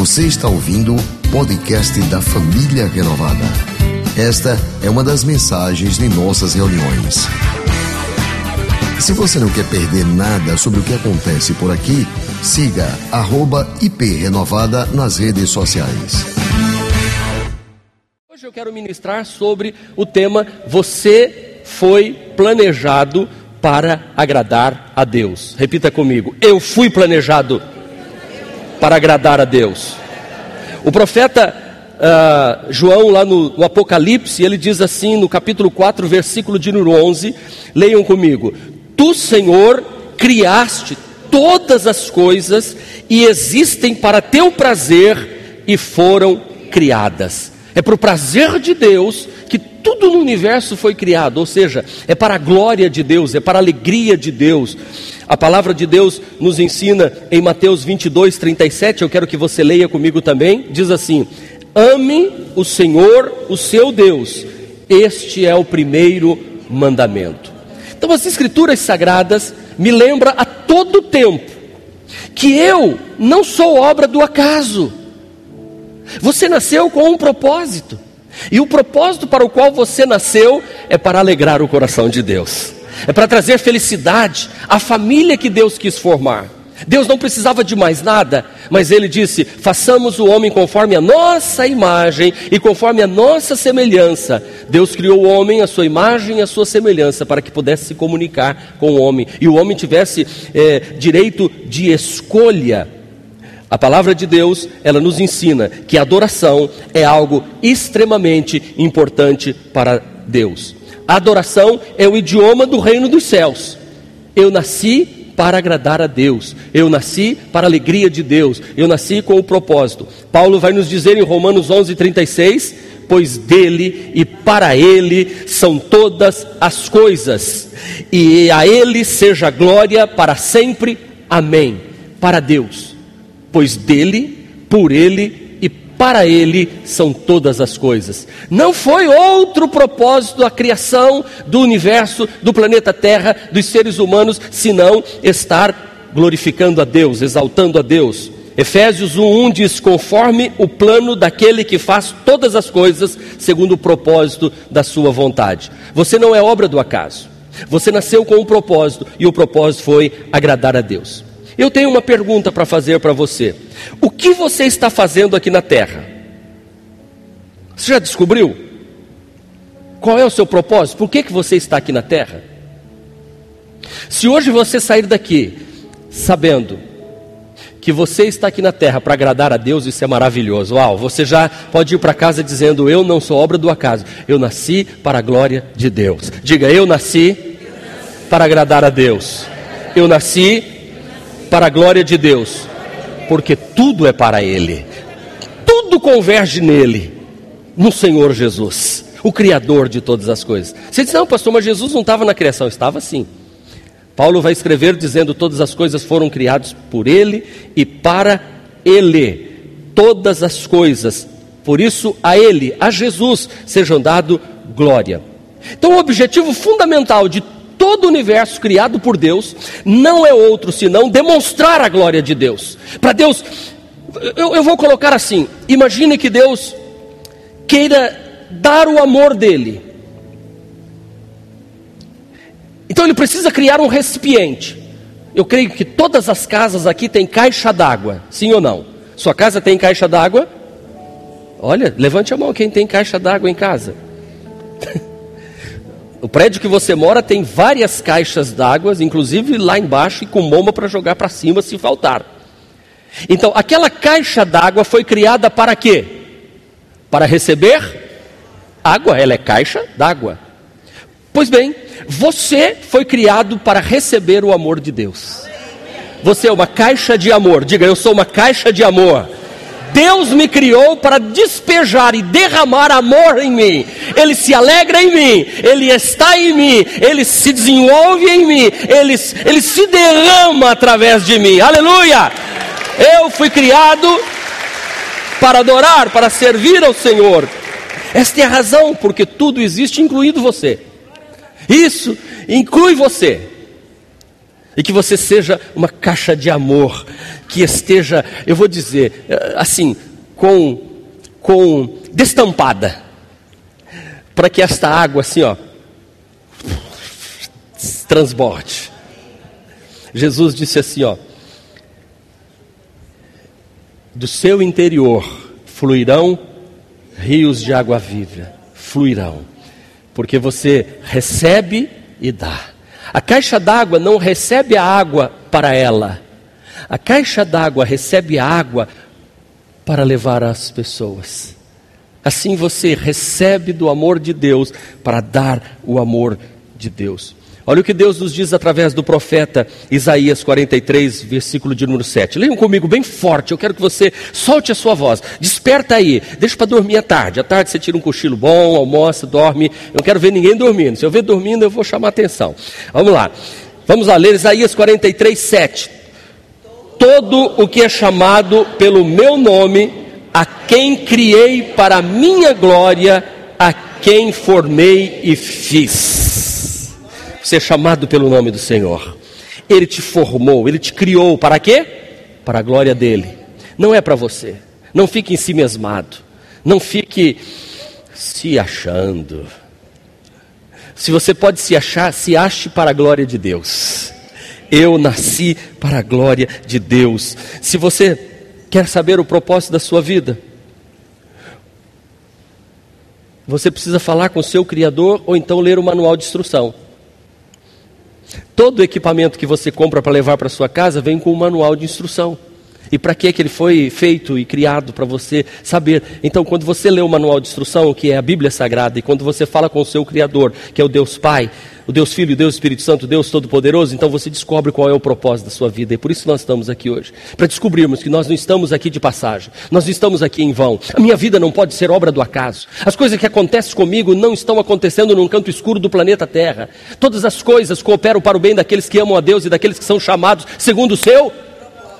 Você está ouvindo o podcast da Família Renovada. Esta é uma das mensagens de nossas reuniões. Se você não quer perder nada sobre o que acontece por aqui, siga @iprenovada nas redes sociais. Hoje eu quero ministrar sobre o tema Você foi planejado para agradar a Deus. Repita comigo: Eu fui planejado para agradar a Deus. O profeta uh, João, lá no, no, Apocalipse, ele diz assim no capítulo 4, versículo de número 11: Leiam comigo. Tu, Senhor, criaste todas as coisas e existem para teu prazer e foram criadas. É para o prazer de Deus que tudo no universo foi criado, ou seja, é para a glória de Deus, é para a alegria de Deus. A palavra de Deus nos ensina em Mateus 22, 37, eu quero que você leia comigo também, diz assim: Ame o Senhor, o seu Deus, este é o primeiro mandamento. Então, as Escrituras Sagradas me lembram a todo tempo que eu não sou obra do acaso. Você nasceu com um propósito, e o propósito para o qual você nasceu é para alegrar o coração de Deus é para trazer felicidade à família que Deus quis formar. Deus não precisava de mais nada, mas ele disse: façamos o homem conforme a nossa imagem e conforme a nossa semelhança. Deus criou o homem, a sua imagem e a sua semelhança, para que pudesse se comunicar com o homem e o homem tivesse é, direito de escolha. A palavra de Deus, ela nos ensina que a adoração é algo extremamente importante para Deus. Adoração é o idioma do reino dos céus. Eu nasci para agradar a Deus. Eu nasci para a alegria de Deus. Eu nasci com o propósito. Paulo vai nos dizer em Romanos 11:36, pois dele e para ele são todas as coisas, e a ele seja glória para sempre. Amém. Para Deus. Pois dele, por ele para Ele são todas as coisas. Não foi outro propósito da criação do universo, do planeta Terra, dos seres humanos, senão estar glorificando a Deus, exaltando a Deus. Efésios 1:1 diz: "Conforme o plano daquele que faz todas as coisas segundo o propósito da sua vontade". Você não é obra do acaso. Você nasceu com um propósito e o propósito foi agradar a Deus. Eu tenho uma pergunta para fazer para você. O que você está fazendo aqui na terra? Você já descobriu? Qual é o seu propósito? Por que, que você está aqui na terra? Se hoje você sair daqui sabendo que você está aqui na terra para agradar a Deus, isso é maravilhoso. Uau, você já pode ir para casa dizendo: Eu não sou obra do acaso, eu nasci para a glória de Deus. Diga: Eu nasci para agradar a Deus. Eu nasci para a glória de Deus, porque tudo é para Ele, tudo converge nele, no Senhor Jesus, o Criador de todas as coisas. Você diz, não, pastor, mas Jesus não estava na criação, estava sim. Paulo vai escrever dizendo: todas as coisas foram criadas por Ele e para Ele, todas as coisas, por isso a Ele, a Jesus, sejam dado glória. Então, o objetivo fundamental de todo o universo criado por Deus não é outro senão demonstrar a glória de Deus. Para Deus, eu, eu vou colocar assim: imagine que Deus queira dar o amor dele. Então ele precisa criar um recipiente. Eu creio que todas as casas aqui têm caixa d'água, sim ou não? Sua casa tem caixa d'água? Olha, levante a mão quem tem caixa d'água em casa. O prédio que você mora tem várias caixas d'água, inclusive lá embaixo, e com bomba para jogar para cima se faltar. Então, aquela caixa d'água foi criada para quê? Para receber água, ela é caixa d'água. Pois bem, você foi criado para receber o amor de Deus. Você é uma caixa de amor. Diga, eu sou uma caixa de amor. Deus me criou para despejar e derramar amor em mim. Ele se alegra em mim, ele está em mim, ele se desenvolve em mim, ele, ele se derrama através de mim. Aleluia! Eu fui criado para adorar, para servir ao Senhor. Esta é a razão porque tudo existe, incluindo você. Isso inclui você. E que você seja uma caixa de amor que esteja, eu vou dizer, eh, assim, com, com destampada, para que esta água, assim, ó, transborde. Jesus disse assim, ó, do seu interior fluirão rios de água viva, fluirão, porque você recebe e dá. A caixa d'água não recebe a água para ela, a caixa d'água recebe a água para levar às pessoas. Assim você recebe do amor de Deus para dar o amor de Deus. Olha o que Deus nos diz através do profeta Isaías 43, versículo de número 7. Leiam comigo bem forte, eu quero que você solte a sua voz. Desperta aí, deixa para dormir à tarde. À tarde você tira um cochilo bom, almoça, dorme. Eu não quero ver ninguém dormindo. Se eu ver dormindo, eu vou chamar atenção. Vamos lá. Vamos lá, ler Isaías 43, 7. Todo o que é chamado pelo meu nome, a quem criei para a minha glória, a quem formei e fiz ser chamado pelo nome do Senhor. Ele te formou, ele te criou para quê? Para a glória dele. Não é para você. Não fique em si mesmado. Não fique se achando. Se você pode se achar, se ache para a glória de Deus. Eu nasci para a glória de Deus. Se você quer saber o propósito da sua vida, você precisa falar com o seu Criador ou então ler o manual de instrução. Todo equipamento que você compra para levar para sua casa vem com um manual de instrução. E para que, ele foi feito e criado para você saber? Então, quando você lê o manual de instrução, que é a Bíblia Sagrada, e quando você fala com o seu Criador, que é o Deus Pai, o Deus Filho, o Deus Espírito Santo, o Deus Todo-Poderoso, então você descobre qual é o propósito da sua vida. E por isso nós estamos aqui hoje. Para descobrirmos que nós não estamos aqui de passagem, nós não estamos aqui em vão. A minha vida não pode ser obra do acaso. As coisas que acontecem comigo não estão acontecendo num canto escuro do planeta Terra. Todas as coisas cooperam para o bem daqueles que amam a Deus e daqueles que são chamados segundo o seu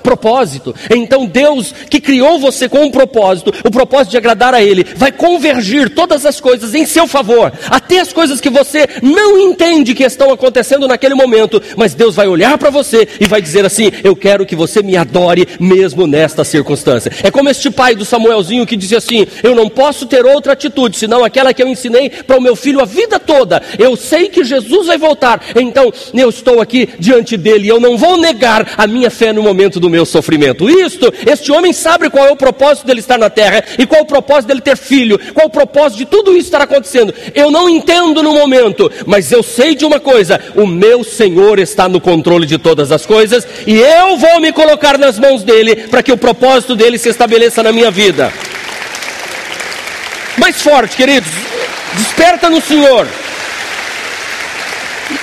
propósito. Então Deus que criou você com um propósito, o propósito de agradar a Ele, vai convergir todas as coisas em seu favor, até as coisas que você não entende que estão acontecendo naquele momento, mas Deus vai olhar para você e vai dizer assim: Eu quero que você me adore mesmo nesta circunstância. É como este pai do Samuelzinho que dizia assim: Eu não posso ter outra atitude senão aquela que eu ensinei para o meu filho a vida toda. Eu sei que Jesus vai voltar, então eu estou aqui diante dele eu não vou negar a minha fé no momento do meu sofrimento. Isto, este homem sabe qual é o propósito dele estar na terra e qual é o propósito dele ter filho, qual é o propósito de tudo isso estar acontecendo. Eu não entendo no momento, mas eu sei de uma coisa: o meu Senhor está no controle de todas as coisas e eu vou me colocar nas mãos dele para que o propósito dele se estabeleça na minha vida. Mais forte, queridos, desperta no Senhor.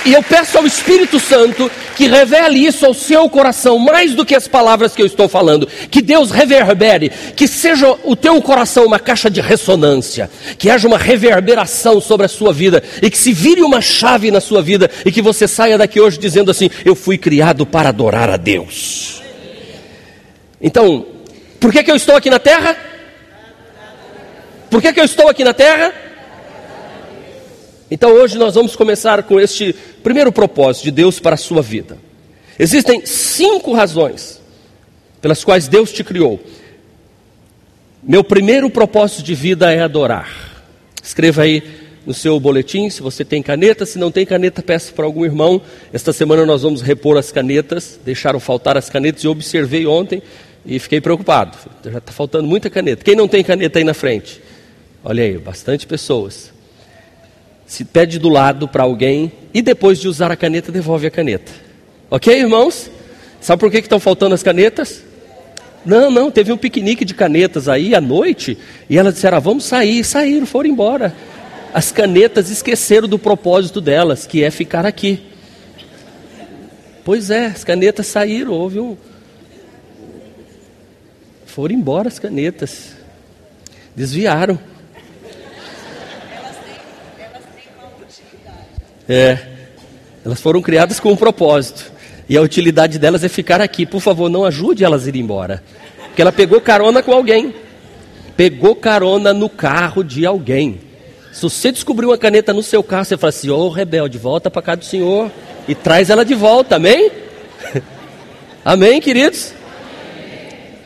E eu peço ao Espírito Santo que revele isso ao seu coração, mais do que as palavras que eu estou falando. Que Deus reverbere, que seja o teu coração uma caixa de ressonância, que haja uma reverberação sobre a sua vida e que se vire uma chave na sua vida e que você saia daqui hoje dizendo assim: Eu fui criado para adorar a Deus. Então, por que, que eu estou aqui na terra? Por que, que eu estou aqui na terra? Então hoje nós vamos começar com este primeiro propósito de Deus para a sua vida. Existem cinco razões pelas quais Deus te criou. Meu primeiro propósito de vida é adorar. Escreva aí no seu boletim, se você tem caneta, se não tem caneta, peça para algum irmão. Esta semana nós vamos repor as canetas, deixaram faltar as canetas e eu observei ontem e fiquei preocupado. Já está faltando muita caneta. Quem não tem caneta aí na frente? Olha aí, bastante pessoas se pede do lado para alguém e depois de usar a caneta, devolve a caneta. Ok, irmãos? Sabe por que estão faltando as canetas? Não, não, teve um piquenique de canetas aí à noite e elas disseram: ah, vamos sair. Saíram, foram embora. As canetas esqueceram do propósito delas, que é ficar aqui. Pois é, as canetas saíram, houve um. Foram embora as canetas. Desviaram. É, elas foram criadas com um propósito. E a utilidade delas é ficar aqui. Por favor, não ajude elas a ir embora. Porque ela pegou carona com alguém. Pegou carona no carro de alguém. Se você descobrir uma caneta no seu carro, você fala assim: Ô oh, rebelde, volta para cá do Senhor. E traz ela de volta, amém? amém, queridos?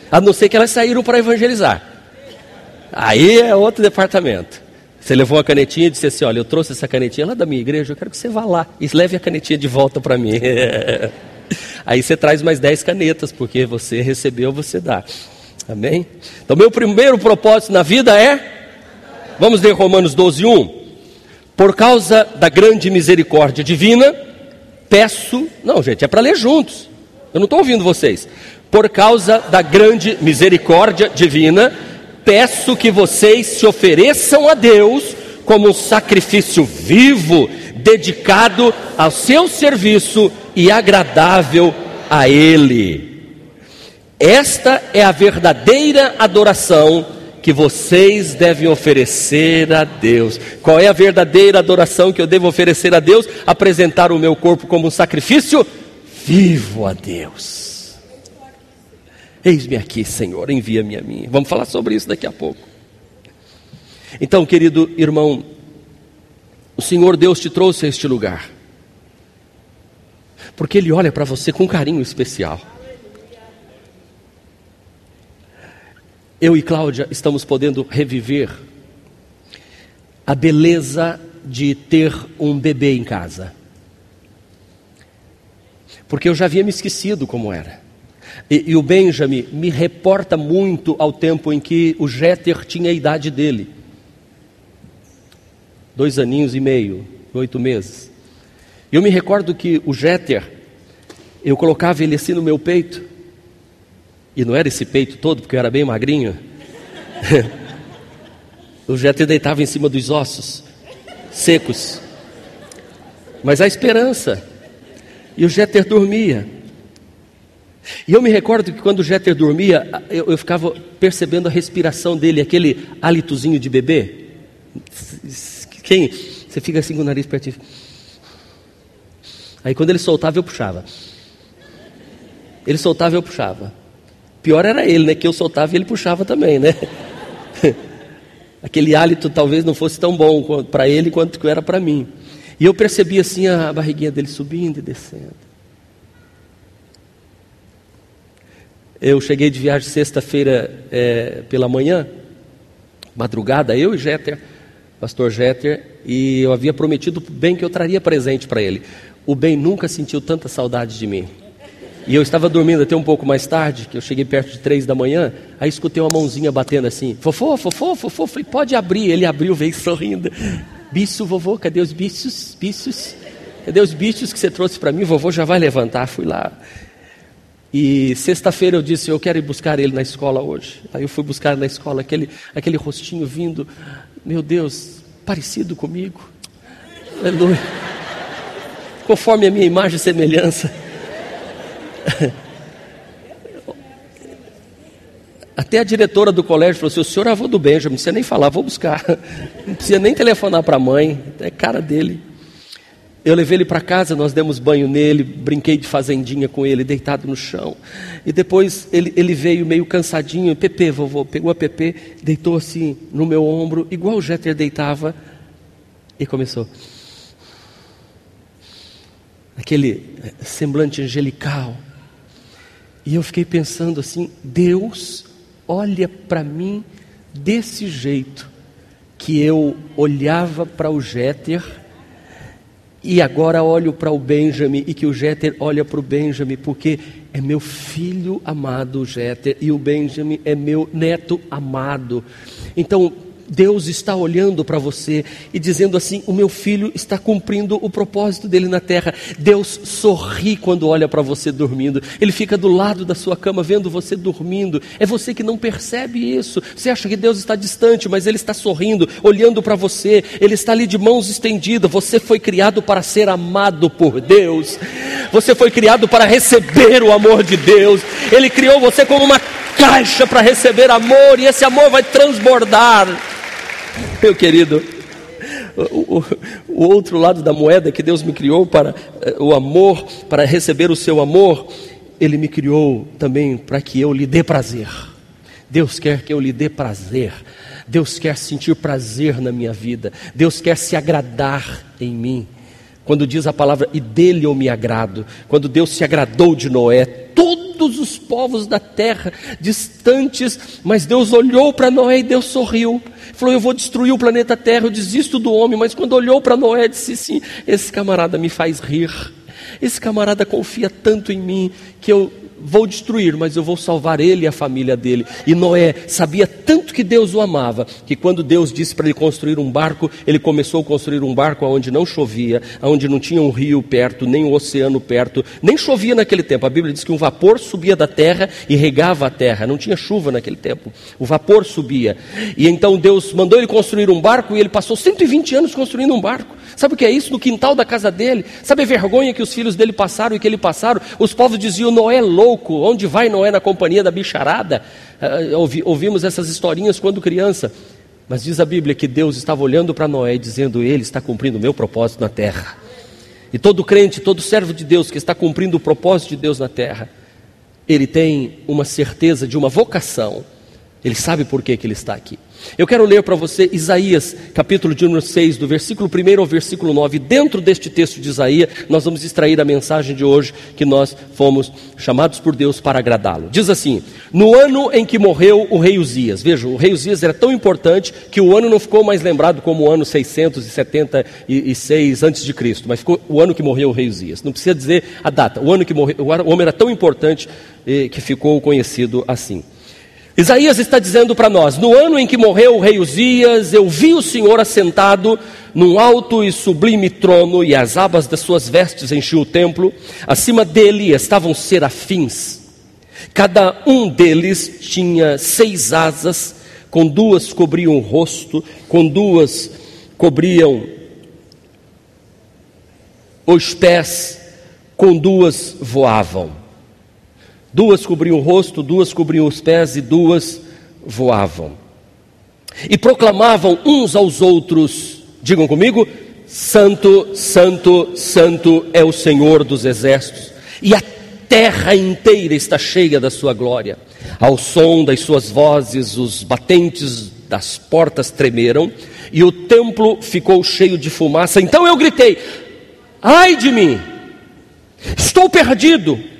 A não ser que elas saíram para evangelizar. Aí é outro departamento. Você levou a canetinha e disse assim: Olha, eu trouxe essa canetinha lá da minha igreja, eu quero que você vá lá e leve a canetinha de volta para mim. Aí você traz mais 10 canetas, porque você recebeu, você dá. Amém? Então, meu primeiro propósito na vida é. Vamos ler Romanos 12, 1. Por causa da grande misericórdia divina, peço. Não, gente, é para ler juntos. Eu não estou ouvindo vocês. Por causa da grande misericórdia divina, peço que vocês se ofereçam a Deus como um sacrifício vivo, dedicado ao seu serviço e agradável a Ele. Esta é a verdadeira adoração que vocês devem oferecer a Deus. Qual é a verdadeira adoração que eu devo oferecer a Deus? Apresentar o meu corpo como um sacrifício vivo a Deus. Eis-me aqui, Senhor, envia-me a mim. Vamos falar sobre isso daqui a pouco. Então, querido irmão, o Senhor Deus te trouxe a este lugar, porque Ele olha para você com carinho especial. Eu e Cláudia estamos podendo reviver a beleza de ter um bebê em casa, porque eu já havia me esquecido como era. E, e, o Benjamin me reporta muito ao tempo em que o Jeter tinha a idade dele. Dois aninhos e meio, oito meses. Eu me recordo que o Jeter, eu colocava ele assim no meu peito. E não era esse peito todo, porque eu era bem magrinho. o Jeter deitava em cima dos ossos, secos. Mas a esperança. E o Jeter dormia. E eu me recordo que quando o Jeter dormia, eu, eu ficava percebendo a respiração dele, aquele hálitozinho de bebê. Quem? Você fica assim com o nariz pertinho. Aí quando ele soltava, eu puxava. Ele soltava, eu puxava. Pior era ele, né? Que eu soltava e ele puxava também, né? Aquele hálito talvez não fosse tão bom para ele quanto era para mim. E eu percebia assim a barriguinha dele subindo e descendo. Eu cheguei de viagem sexta-feira é, pela manhã, madrugada, eu e Jeter, pastor Jeter, e eu havia prometido bem que eu traria presente para ele. O bem nunca sentiu tanta saudade de mim. E eu estava dormindo até um pouco mais tarde, que eu cheguei perto de três da manhã, aí escutei uma mãozinha batendo assim, fofô, fofô, fofô, falei, pode abrir. Ele abriu, veio sorrindo. Bicho, vovô, cadê os bichos? Bichos? Cadê os bichos que você trouxe para mim? Vovô já vai levantar. Fui lá. E sexta-feira eu disse, eu quero ir buscar ele na escola hoje. Aí eu fui buscar na escola aquele, aquele rostinho vindo, meu Deus, parecido comigo. Aleluia. Conforme a minha imagem e semelhança. Até a diretora do colégio falou assim: o senhor é avô do Benjamin, não precisa nem falar, vou buscar. Não precisa nem telefonar para a mãe, é cara dele. Eu levei ele para casa, nós demos banho nele, brinquei de fazendinha com ele, deitado no chão. E depois ele, ele veio meio cansadinho, Pepe, vovô, pegou a Pepe, deitou assim no meu ombro, igual o Jeter deitava, e começou. Aquele eh, semblante angelical. E eu fiquei pensando assim: Deus olha para mim desse jeito, que eu olhava para o Jeter e agora olho para o Benjamin e que o Jeter olha para o Benjamin, porque é meu filho amado, Jeter, e o Benjamin é meu neto amado. Então, Deus está olhando para você e dizendo assim: o meu filho está cumprindo o propósito dele na terra. Deus sorri quando olha para você dormindo. Ele fica do lado da sua cama vendo você dormindo. É você que não percebe isso. Você acha que Deus está distante, mas Ele está sorrindo, olhando para você. Ele está ali de mãos estendidas. Você foi criado para ser amado por Deus. Você foi criado para receber o amor de Deus. Ele criou você como uma caixa para receber amor e esse amor vai transbordar. Meu querido, o, o, o, outro lado da moeda que Deus me criou para eh, o amor, para receber o seu amor, Ele me criou também para que eu lhe dê prazer. Deus quer que eu lhe dê prazer. Deus quer sentir prazer na minha vida. Deus quer se agradar em mim. Quando diz a palavra, e dele eu me agrado, quando Deus se agradou de Noé, todos os povos da terra distantes, mas Deus olhou para Noé e Deus sorriu. Falou: Eu vou destruir o planeta Terra, eu desisto do homem. Mas quando olhou para Noé, disse: Sim, esse camarada me faz rir. Esse camarada confia tanto em mim que eu vou destruir, mas eu vou salvar ele e a família dele. E Noé sabia tanto que Deus o amava, que quando Deus disse para ele construir um barco, ele começou a construir um barco onde não chovia, onde não tinha um rio perto, nem um oceano perto, nem chovia naquele tempo. A Bíblia diz que um vapor subia da terra e regava a terra, não tinha chuva naquele tempo. O vapor subia. E então Deus mandou ele construir um barco e ele passou 120 anos construindo um barco. Sabe o que é isso? No quintal da casa dele. Sabe a vergonha que os filhos dele passaram e que ele passaram? Os povos diziam: Noé louco. Onde vai Noé na companhia da bicharada? Uh, ouvi, ouvimos essas historinhas quando criança. Mas diz a Bíblia que Deus estava olhando para Noé dizendo: Ele está cumprindo o meu propósito na terra. E todo crente, todo servo de Deus que está cumprindo o propósito de Deus na terra, ele tem uma certeza de uma vocação. Ele sabe por que, que ele está aqui. Eu quero ler para você Isaías, capítulo de número 6, do versículo 1 ao versículo 9. Dentro deste texto de Isaías, nós vamos extrair a mensagem de hoje que nós fomos chamados por Deus para agradá-lo. Diz assim: No ano em que morreu o rei Uzias, veja, o rei Uzias era tão importante que o ano não ficou mais lembrado como o ano 676 antes de Cristo, mas ficou o ano que morreu o rei Uzias. Não precisa dizer a data. O ano que morreu, o homem era tão importante eh, que ficou conhecido assim. Isaías está dizendo para nós: no ano em que morreu o rei Uzias, eu vi o Senhor assentado num alto e sublime trono, e as abas das suas vestes enchiam o templo. Acima dele estavam serafins. Cada um deles tinha seis asas, com duas cobriam o rosto, com duas cobriam os pés, com duas voavam. Duas cobriam o rosto, duas cobriam os pés e duas voavam. E proclamavam uns aos outros, digam comigo: Santo, Santo, Santo é o Senhor dos exércitos, e a terra inteira está cheia da sua glória. Ao som das suas vozes, os batentes das portas tremeram, e o templo ficou cheio de fumaça. Então eu gritei: Ai de mim! Estou perdido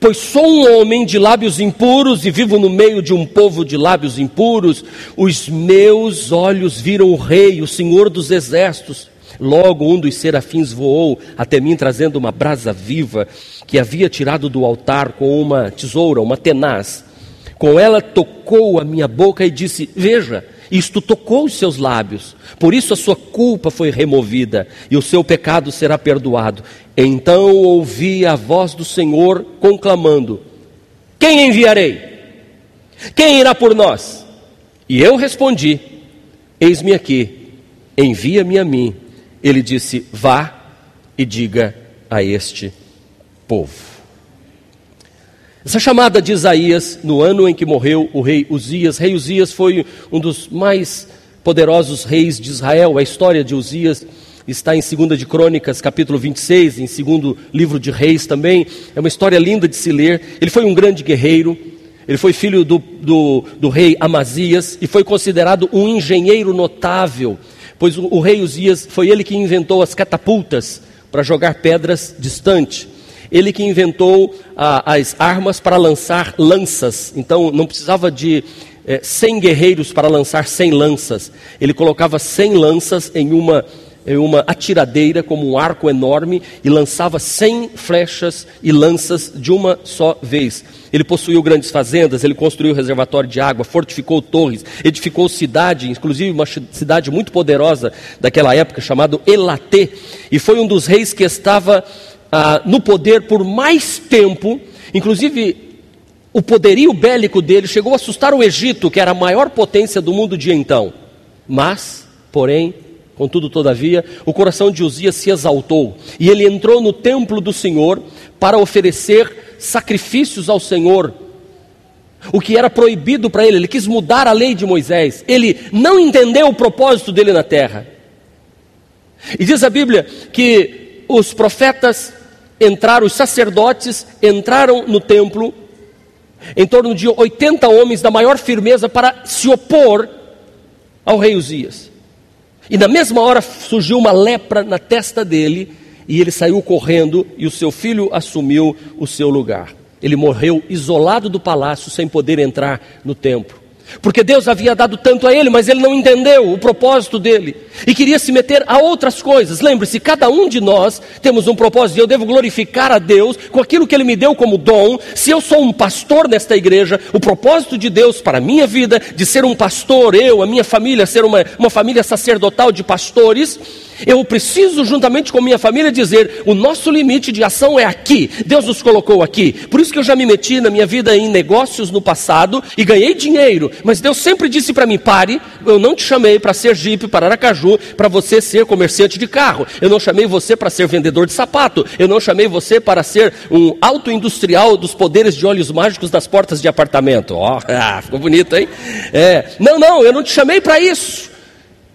Pois sou um homem de lábios impuros e vivo no meio de um povo de lábios impuros. Os meus olhos viram o Rei, o Senhor dos Exércitos. Logo um dos serafins voou até mim, trazendo uma brasa viva que havia tirado do altar com uma tesoura, uma tenaz. Com ela tocou a minha boca e disse: Veja, isto tocou os seus lábios, por isso a sua culpa foi removida e o seu pecado será perdoado. Então ouvi a voz do Senhor conclamando: Quem enviarei? Quem irá por nós? E eu respondi: Eis-me aqui, envia-me a mim. Ele disse: Vá e diga a este povo. Essa chamada de Isaías, no ano em que morreu o rei Uzias, rei Uzias foi um dos mais poderosos reis de Israel. A história de Uzias está em 2 de Crônicas, capítulo 26, em segundo livro de Reis também. É uma história linda de se ler. Ele foi um grande guerreiro, ele foi filho do, do, do rei Amazias e foi considerado um engenheiro notável, pois o, o rei Uzias foi ele que inventou as catapultas para jogar pedras distante. Ele que inventou ah, as armas para lançar lanças. Então não precisava de eh, 100 guerreiros para lançar 100 lanças. Ele colocava 100 lanças em uma, em uma atiradeira, como um arco enorme, e lançava 100 flechas e lanças de uma só vez. Ele possuiu grandes fazendas, ele construiu reservatório de água, fortificou torres, edificou cidade, inclusive uma cidade muito poderosa daquela época, chamada Elatê, e foi um dos reis que estava ah, no poder por mais tempo, inclusive o poderio bélico dele chegou a assustar o Egito, que era a maior potência do mundo de então. Mas, porém, contudo, todavia, o coração de Uzias se exaltou e ele entrou no templo do Senhor para oferecer sacrifícios ao Senhor. O que era proibido para ele, ele quis mudar a lei de Moisés. Ele não entendeu o propósito dele na terra. E diz a Bíblia que os profetas entraram, os sacerdotes entraram no templo, em torno de 80 homens da maior firmeza para se opor ao rei Uzias. E na mesma hora surgiu uma lepra na testa dele, e ele saiu correndo e o seu filho assumiu o seu lugar. Ele morreu isolado do palácio, sem poder entrar no templo. Porque Deus havia dado tanto a ele, mas ele não entendeu o propósito dele e queria se meter a outras coisas. Lembre-se, cada um de nós temos um propósito e eu devo glorificar a Deus com aquilo que ele me deu como dom. Se eu sou um pastor nesta igreja, o propósito de Deus para a minha vida, de ser um pastor, eu, a minha família, ser uma, uma família sacerdotal de pastores, eu preciso, juntamente com minha família, dizer: o nosso limite de ação é aqui. Deus nos colocou aqui. Por isso que eu já me meti na minha vida em negócios no passado e ganhei dinheiro. Mas Deus sempre disse para mim: pare, eu não te chamei para ser jipe, para Aracaju, para você ser comerciante de carro. Eu não chamei você para ser vendedor de sapato. Eu não chamei você para ser um auto-industrial dos poderes de olhos mágicos das portas de apartamento. Ó, oh, ficou bonito, hein? É, não, não, eu não te chamei para isso.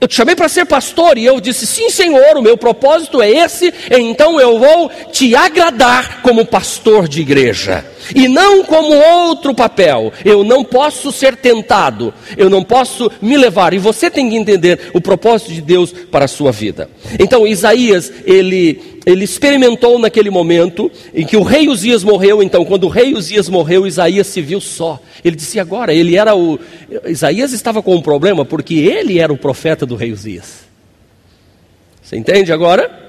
Eu te chamei para ser pastor e eu disse: Sim, Senhor, o meu propósito é esse, então eu vou te agradar como pastor de igreja e não como outro papel. Eu não posso ser tentado, eu não posso me levar. E você tem que entender o propósito de Deus para a sua vida. Então, Isaías, ele ele experimentou naquele momento em que o rei Uzias morreu. Então, quando o rei Uzias morreu, Isaías se viu só. Ele disse agora, ele era o. Isaías estava com um problema porque ele era o profeta do rei Uzias. Você entende agora?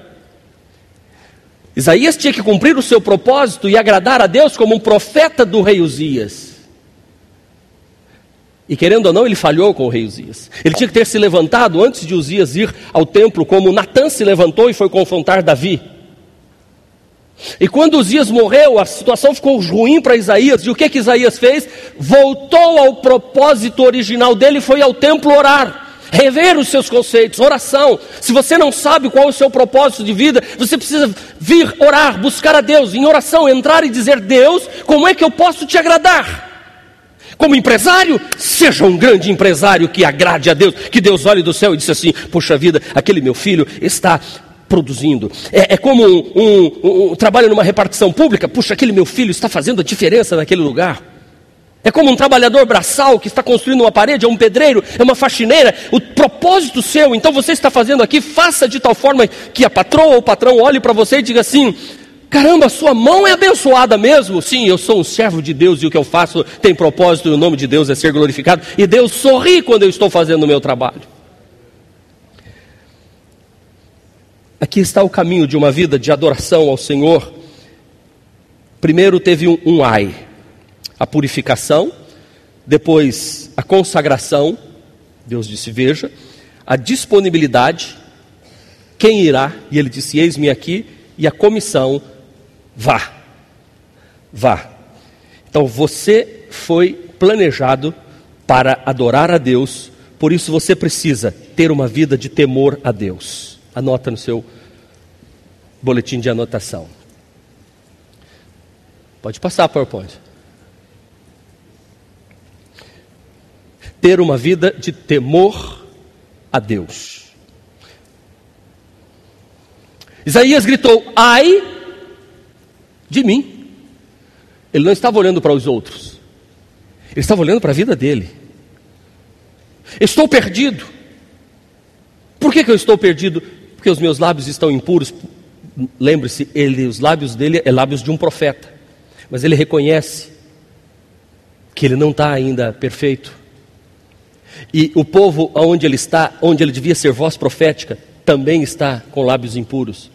Isaías tinha que cumprir o seu propósito e agradar a Deus como um profeta do rei Uzias. E querendo ou não, ele falhou com o rei Uzias. Ele tinha que ter se levantado antes de Uzias ir ao templo, como Natã se levantou e foi confrontar Davi. E quando Uzias morreu, a situação ficou ruim para Isaías. E o que que Isaías fez? Voltou ao propósito original dele, foi ao templo orar rever os seus conceitos, oração. Se você não sabe qual é o seu propósito de vida, você precisa vir orar, buscar a Deus em oração, entrar e dizer: Deus, como é que eu posso te agradar? Como empresário, seja um grande empresário que agrade a Deus, que Deus olhe do céu e disse assim: Poxa vida, aquele meu filho está produzindo. É, é como um, um, um, trabalho numa repartição pública, puxa, aquele meu filho está fazendo a diferença naquele lugar. É como um trabalhador braçal que está construindo uma parede, é um pedreiro, é uma faxineira. O propósito seu, então você está fazendo aqui, faça de tal forma que a patroa ou o patrão olhe para você e diga assim: Caramba, sua mão é abençoada mesmo. Sim, eu sou um servo de Deus e o que eu faço tem propósito e o nome de Deus é ser glorificado. E Deus sorri quando eu estou fazendo o meu trabalho. Aqui está o caminho de uma vida de adoração ao Senhor. Primeiro teve um, um ai a purificação, depois a consagração, Deus disse: Veja, a disponibilidade, quem irá, e ele disse: Eis-me aqui, e a comissão, vá, vá. Então você foi planejado para adorar a Deus, por isso você precisa ter uma vida de temor a Deus. Anota no seu boletim de anotação. Pode passar, PowerPoint. ter uma vida de temor a Deus. Isaías gritou: Ai de mim. Ele não estava olhando para os outros, ele estava olhando para a vida dele. Estou perdido. Por que, que eu estou perdido? Porque os meus lábios estão impuros. Lembre-se, ele, os lábios dele é lábios de um profeta, mas ele reconhece que ele não está ainda perfeito. E o povo onde ele está, onde ele devia ser voz profética, também está com lábios impuros.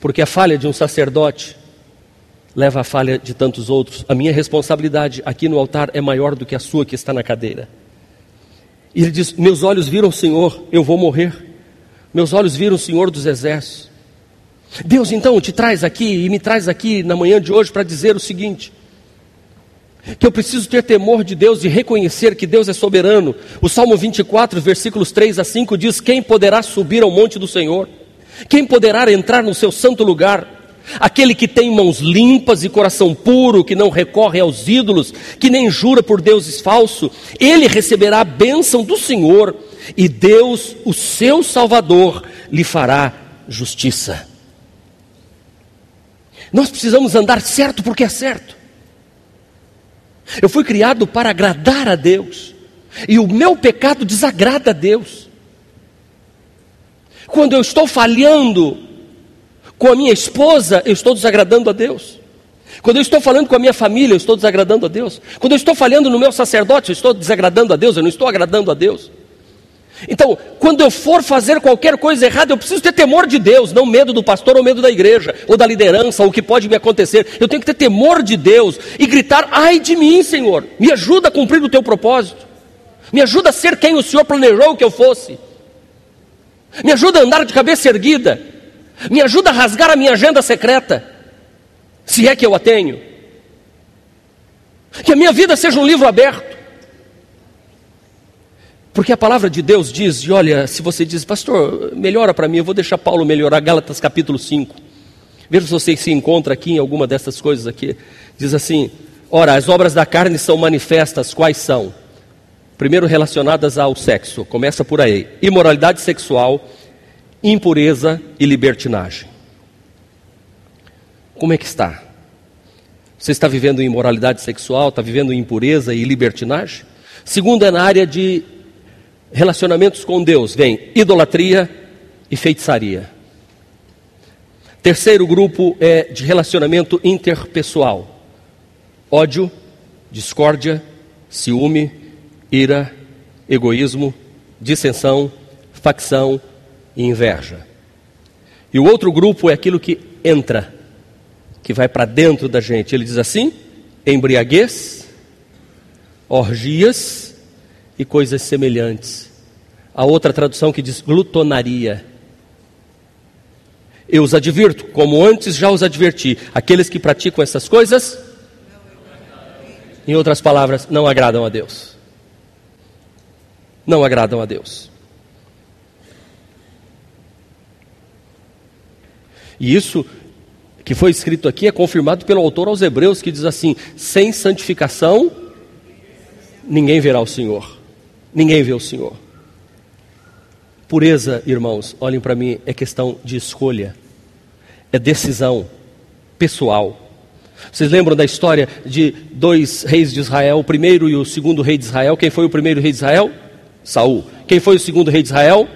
Porque a falha de um sacerdote leva à falha de tantos outros. A minha responsabilidade aqui no altar é maior do que a sua que está na cadeira. E ele diz: Meus olhos viram o Senhor, eu vou morrer. Meus olhos viram o Senhor dos exércitos. Deus então te traz aqui e me traz aqui na manhã de hoje para dizer o seguinte: que eu preciso ter temor de Deus e reconhecer que Deus é soberano. O Salmo 24, versículos 3 a 5 diz: Quem poderá subir ao monte do Senhor? Quem poderá entrar no seu santo lugar? Aquele que tem mãos limpas e coração puro, que não recorre aos ídolos, que nem jura por deuses falsos, ele receberá a bênção do Senhor, e Deus, o seu Salvador, lhe fará justiça. Nós precisamos andar certo porque é certo. Eu fui criado para agradar a Deus. E o meu pecado desagrada a Deus. Quando eu estou falhando com a minha esposa, eu estou desagradando a Deus. Quando eu estou falando com a minha família, eu estou desagradando a Deus. Quando eu estou falhando no meu sacerdote, eu estou desagradando a Deus, eu não estou agradando a Deus. Então, quando eu for fazer qualquer coisa errada, eu preciso ter temor de Deus, não medo do pastor ou medo da igreja, ou da liderança, ou o que pode me acontecer. Eu tenho que ter temor de Deus e gritar: ai de mim, Senhor, me ajuda a cumprir o teu propósito, me ajuda a ser quem o Senhor planejou que eu fosse, me ajuda a andar de cabeça erguida, me ajuda a rasgar a minha agenda secreta, se é que eu a tenho. Que a minha vida seja um livro aberto. Porque a palavra de Deus diz, e olha, se você diz, pastor, melhora para mim, eu vou deixar Paulo melhorar, Gálatas capítulo 5. Veja se você se encontra aqui em alguma dessas coisas aqui. Diz assim: Ora, as obras da carne são manifestas, quais são? Primeiro, relacionadas ao sexo, começa por aí: imoralidade sexual, impureza e libertinagem. Como é que está? Você está vivendo imoralidade sexual, está vivendo impureza e libertinagem? Segundo, é na área de relacionamentos com Deus, vem idolatria e feitiçaria. Terceiro grupo é de relacionamento interpessoal: ódio, discórdia, ciúme, ira, egoísmo, dissensão, facção e inveja. E o outro grupo é aquilo que entra, que vai para dentro da gente. Ele diz assim: embriaguez, orgias, e coisas semelhantes. A outra tradução que diz glutonaria. Eu os advirto, como antes já os adverti, aqueles que praticam essas coisas, em outras palavras, não agradam a Deus. Não agradam a Deus. E isso que foi escrito aqui é confirmado pelo autor aos Hebreus, que diz assim: sem santificação, ninguém verá o Senhor. Ninguém vê o Senhor. Pureza, irmãos, olhem para mim, é questão de escolha, é decisão pessoal. Vocês lembram da história de dois reis de Israel, o primeiro e o segundo rei de Israel? Quem foi o primeiro rei de Israel? Saul. Quem foi o segundo rei de Israel?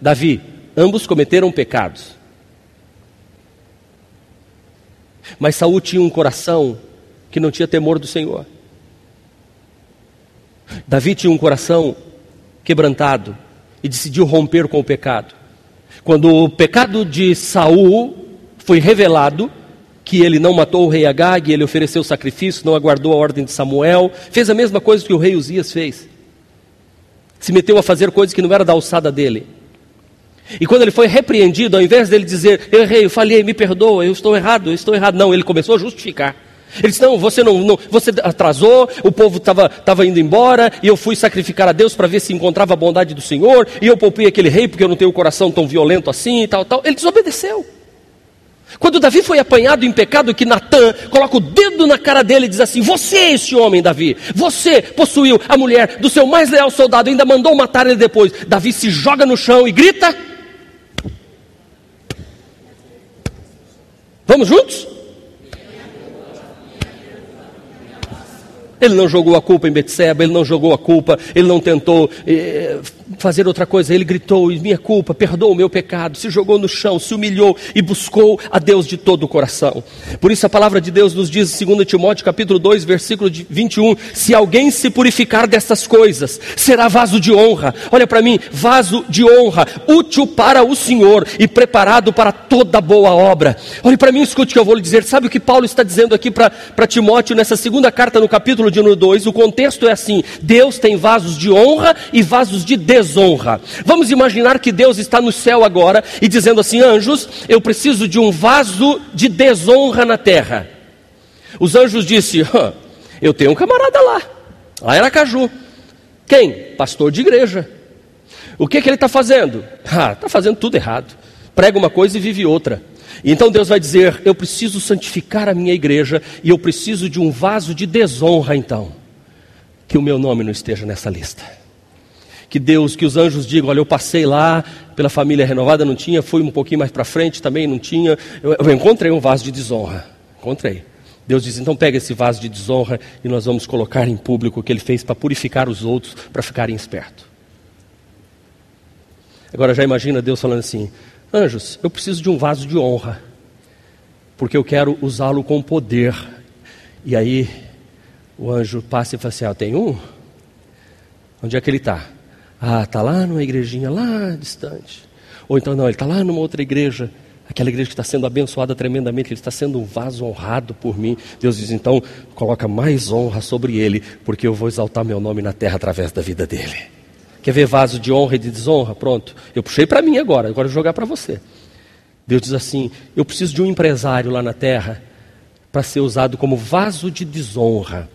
Davi. Ambos cometeram pecados. Mas Saul tinha um coração que não tinha temor do Senhor. Davi tinha um coração quebrantado e decidiu romper com o pecado. Quando o pecado de Saul foi revelado, que ele não matou o rei Agag, ele ofereceu sacrifício, não aguardou a ordem de Samuel, fez a mesma coisa que o rei Uzias fez. Se meteu a fazer coisas que não era da alçada dele. E quando ele foi repreendido, ao invés dele dizer, eu errei, eu falhei, me perdoa, eu estou errado, eu estou errado, não, ele começou a justificar. Ele disse: Não, você não, não você atrasou, o povo estava indo embora, e eu fui sacrificar a Deus para ver se encontrava a bondade do Senhor, e eu poupei aquele rei porque eu não tenho o coração tão violento assim e tal, tal. Ele desobedeceu. Quando Davi foi apanhado em pecado, que Natan coloca o dedo na cara dele e diz assim: Você é esse homem, Davi. Você possuiu a mulher do seu mais leal soldado, ainda mandou matar ele depois. Davi se joga no chão e grita: Vamos juntos? Ele não jogou a culpa em Betseba, ele não jogou a culpa, ele não tentou eh, fazer outra coisa, ele gritou: Minha culpa, perdoa o meu pecado. Se jogou no chão, se humilhou e buscou a Deus de todo o coração. Por isso a palavra de Deus nos diz, 2 Timóteo capítulo 2, versículo 21, se alguém se purificar dessas coisas, será vaso de honra. Olha para mim, vaso de honra, útil para o Senhor e preparado para toda boa obra. Olhe para mim, escute o que eu vou lhe dizer. Sabe o que Paulo está dizendo aqui para Timóteo nessa segunda carta no capítulo de número 2? O contexto é assim: Deus tem vasos de honra e vasos de desonra. Vamos imaginar que Deus está no céu agora e dizendo assim: anjos, eu preciso de um vaso de desonra na terra. Os anjos disseram: eu tenho um camarada lá, lá era Caju. Quem? Pastor de igreja. O que, que ele está fazendo? Ah, está fazendo tudo errado. Prega uma coisa e vive outra. Então Deus vai dizer: Eu preciso santificar a minha igreja e eu preciso de um vaso de desonra, então. Que o meu nome não esteja nessa lista. Que Deus, que os anjos digam: Olha, eu passei lá pela família renovada, não tinha, fui um pouquinho mais para frente também, não tinha. Eu, eu encontrei um vaso de desonra. Encontrei. Deus diz: então pega esse vaso de desonra e nós vamos colocar em público o que ele fez para purificar os outros, para ficarem espertos. Agora já imagina Deus falando assim: Anjos, eu preciso de um vaso de honra, porque eu quero usá-lo com poder. E aí o anjo passa e fala assim: ah, tem um? Onde é que ele está? Ah, está lá numa igrejinha lá distante. Ou então não, ele está lá numa outra igreja aquela igreja que está sendo abençoada tremendamente, ele está sendo um vaso honrado por mim. Deus diz: então, coloca mais honra sobre ele, porque eu vou exaltar meu nome na terra através da vida dele. Quer ver vaso de honra e de desonra? Pronto. Eu puxei para mim agora, agora eu vou jogar para você. Deus diz assim: eu preciso de um empresário lá na terra para ser usado como vaso de desonra.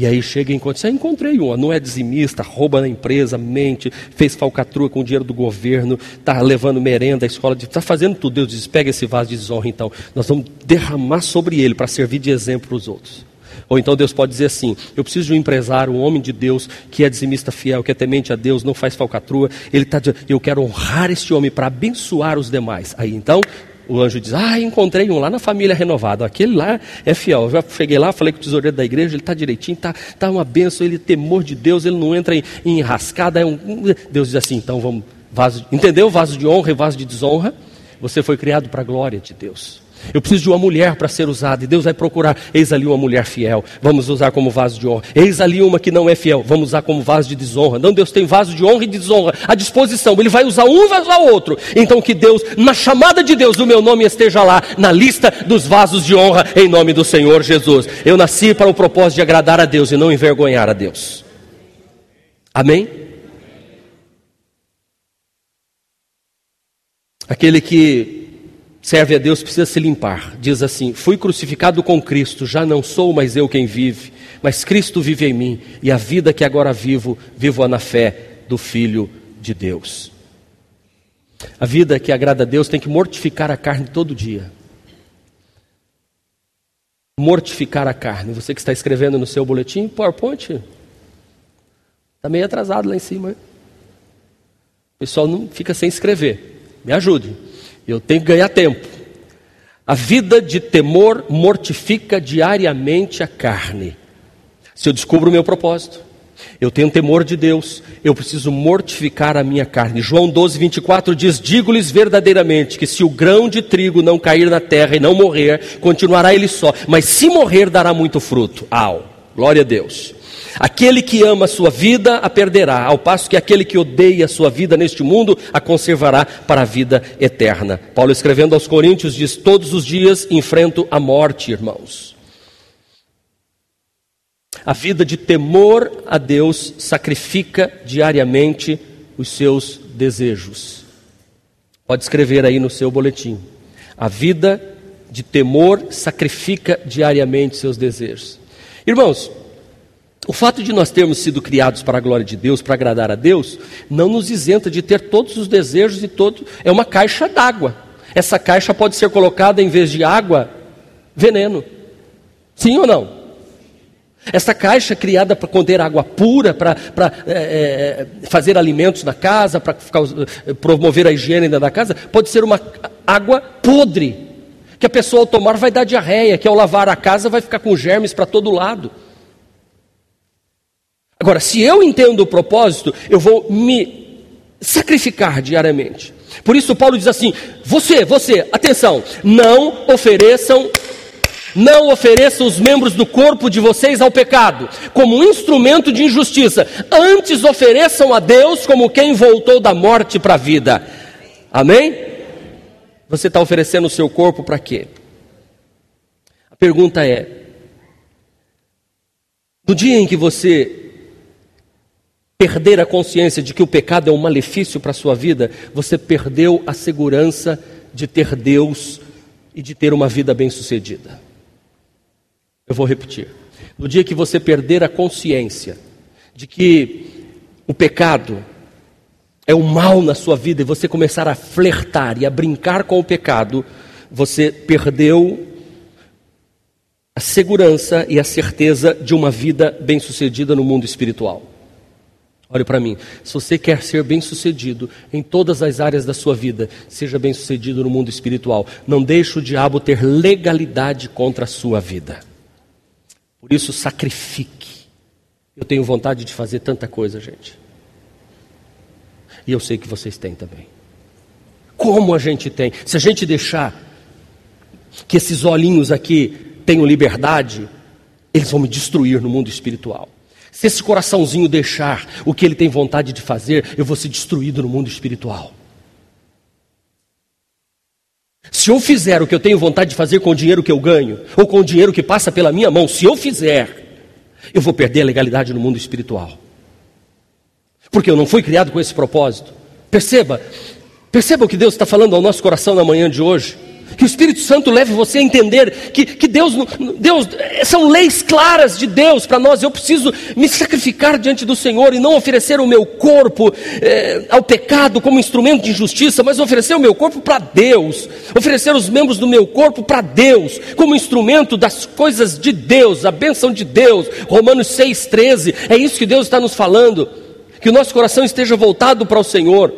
E aí chega e encontra, ah, encontrei uma, não é dizimista, rouba na empresa, mente, fez falcatrua com o dinheiro do governo, está levando merenda à escola, está fazendo tudo. Deus diz, pega esse vaso de desonra então, nós vamos derramar sobre ele para servir de exemplo para os outros. Ou então Deus pode dizer assim: eu preciso de um empresário, um homem de Deus, que é dizimista fiel, que é temente a Deus, não faz falcatrua. Ele está dizendo, eu quero honrar este homem para abençoar os demais. Aí então o anjo diz: Ah, encontrei um lá na família renovada. Aquele lá é fiel. Eu já cheguei lá, falei com o tesoureiro da igreja, ele está direitinho, está tá uma benção, ele temor de Deus, ele não entra em, em enrascada. É um... Deus diz assim: então vamos, vaso, entendeu? Vaso de honra e vaso de desonra. Você foi criado para a glória de Deus. Eu preciso de uma mulher para ser usada. E Deus vai procurar. Eis ali uma mulher fiel. Vamos usar como vaso de honra. Eis ali uma que não é fiel. Vamos usar como vaso de desonra. Não, Deus tem vaso de honra e de desonra à disposição. Ele vai usar um vai usar outro. Então que Deus, na chamada de Deus, o meu nome esteja lá, na lista dos vasos de honra, em nome do Senhor Jesus. Eu nasci para o propósito de agradar a Deus e não envergonhar a Deus. Amém? Aquele que serve a Deus precisa se limpar. Diz assim: Fui crucificado com Cristo, já não sou mais eu quem vive, mas Cristo vive em mim, e a vida que agora vivo, vivo-a na fé do Filho de Deus. A vida que agrada a Deus tem que mortificar a carne todo dia. Mortificar a carne. Você que está escrevendo no seu boletim, PowerPoint, está meio atrasado lá em cima. O pessoal não fica sem escrever. Me ajude. Eu tenho que ganhar tempo. A vida de temor mortifica diariamente a carne. Se eu descubro o meu propósito, eu tenho temor de Deus, eu preciso mortificar a minha carne. João 12, 24 diz: Digo-lhes verdadeiramente que se o grão de trigo não cair na terra e não morrer, continuará ele só, mas se morrer, dará muito fruto. Au, glória a Deus. Aquele que ama a sua vida a perderá, ao passo que aquele que odeia a sua vida neste mundo a conservará para a vida eterna. Paulo escrevendo aos Coríntios diz: Todos os dias enfrento a morte, irmãos. A vida de temor a Deus sacrifica diariamente os seus desejos. Pode escrever aí no seu boletim. A vida de temor sacrifica diariamente seus desejos. Irmãos, o fato de nós termos sido criados para a glória de Deus, para agradar a Deus, não nos isenta de ter todos os desejos e todo. É uma caixa d'água. Essa caixa pode ser colocada em vez de água, veneno. Sim ou não? Essa caixa criada para conter água pura, para, para é, é, fazer alimentos na casa, para promover a higiene da casa, pode ser uma água podre, que a pessoa ao tomar vai dar diarreia, que ao lavar a casa vai ficar com germes para todo lado. Agora, se eu entendo o propósito, eu vou me sacrificar diariamente. Por isso, Paulo diz assim: você, você, atenção, não ofereçam não ofereçam os membros do corpo de vocês ao pecado, como instrumento de injustiça. Antes ofereçam a Deus como quem voltou da morte para a vida. Amém? Você está oferecendo o seu corpo para quê? A pergunta é: no dia em que você perder a consciência de que o pecado é um malefício para a sua vida, você perdeu a segurança de ter Deus e de ter uma vida bem-sucedida. Eu vou repetir. No dia que você perder a consciência de que o pecado é o mal na sua vida e você começar a flertar e a brincar com o pecado, você perdeu a segurança e a certeza de uma vida bem-sucedida no mundo espiritual. Olhe para mim. Se você quer ser bem-sucedido em todas as áreas da sua vida, seja bem-sucedido no mundo espiritual. Não deixe o diabo ter legalidade contra a sua vida. Por isso, sacrifique. Eu tenho vontade de fazer tanta coisa, gente. E eu sei que vocês têm também. Como a gente tem. Se a gente deixar que esses olhinhos aqui tenham liberdade, eles vão me destruir no mundo espiritual. Se esse coraçãozinho deixar o que ele tem vontade de fazer, eu vou ser destruído no mundo espiritual. Se eu fizer o que eu tenho vontade de fazer com o dinheiro que eu ganho, ou com o dinheiro que passa pela minha mão, se eu fizer, eu vou perder a legalidade no mundo espiritual. Porque eu não fui criado com esse propósito. Perceba, perceba o que Deus está falando ao nosso coração na manhã de hoje. Que o Espírito Santo leve você a entender que, que Deus, Deus, são leis claras de Deus para nós. Eu preciso me sacrificar diante do Senhor e não oferecer o meu corpo eh, ao pecado como instrumento de injustiça, mas oferecer o meu corpo para Deus, oferecer os membros do meu corpo para Deus, como instrumento das coisas de Deus, a bênção de Deus. Romanos 6,13, é isso que Deus está nos falando. Que o nosso coração esteja voltado para o Senhor.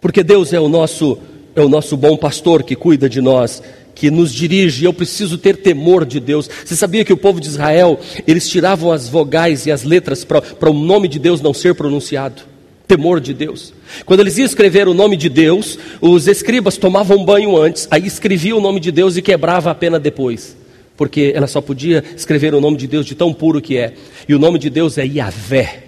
Porque Deus é o nosso é o nosso bom pastor que cuida de nós, que nos dirige. Eu preciso ter temor de Deus. Você sabia que o povo de Israel, eles tiravam as vogais e as letras para o nome de Deus não ser pronunciado? Temor de Deus. Quando eles iam escrever o nome de Deus, os escribas tomavam banho antes, aí escreviam o nome de Deus e quebrava a pena depois. Porque ela só podia escrever o nome de Deus de tão puro que é. E o nome de Deus é Yahvé.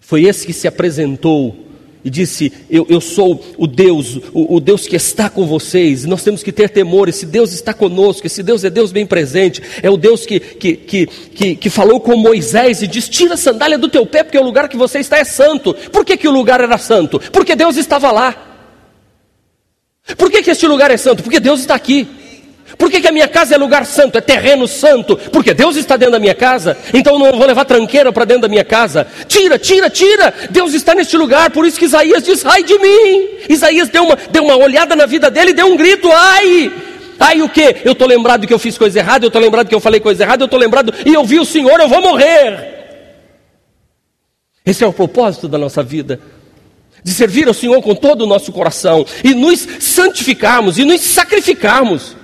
Foi esse que se apresentou e disse: Eu, eu sou o Deus, o, o, Deus que está com vocês. Nós temos que ter temor. Esse Deus está conosco. Esse Deus é Deus bem presente. É o Deus que, que, que, que, que falou com Moisés e disse: Tira a sandália do teu pé, porque o lugar que você está é santo. Por que, que o lugar era santo? Porque Deus estava lá. Por que, que este lugar é santo? Porque Deus está aqui. Por que, que, a minha casa é lugar santo, é terreno santo? Porque Deus está dentro da minha casa, então eu não vou levar tranqueira para dentro da minha casa. Tira, tira, tira! Deus está neste lugar, por isso que Isaías diz: ai de mim! Isaías deu uma, deu uma olhada na vida dele e deu um grito: ai! Ai o que? Eu estou lembrado que eu fiz coisa errada, eu estou lembrado que eu falei coisa errada, eu estou lembrado e eu vi o Senhor, eu vou morrer. Esse é o propósito da nossa vida de servir ao Senhor com todo o nosso coração e nos santificarmos e nos sacrificarmos.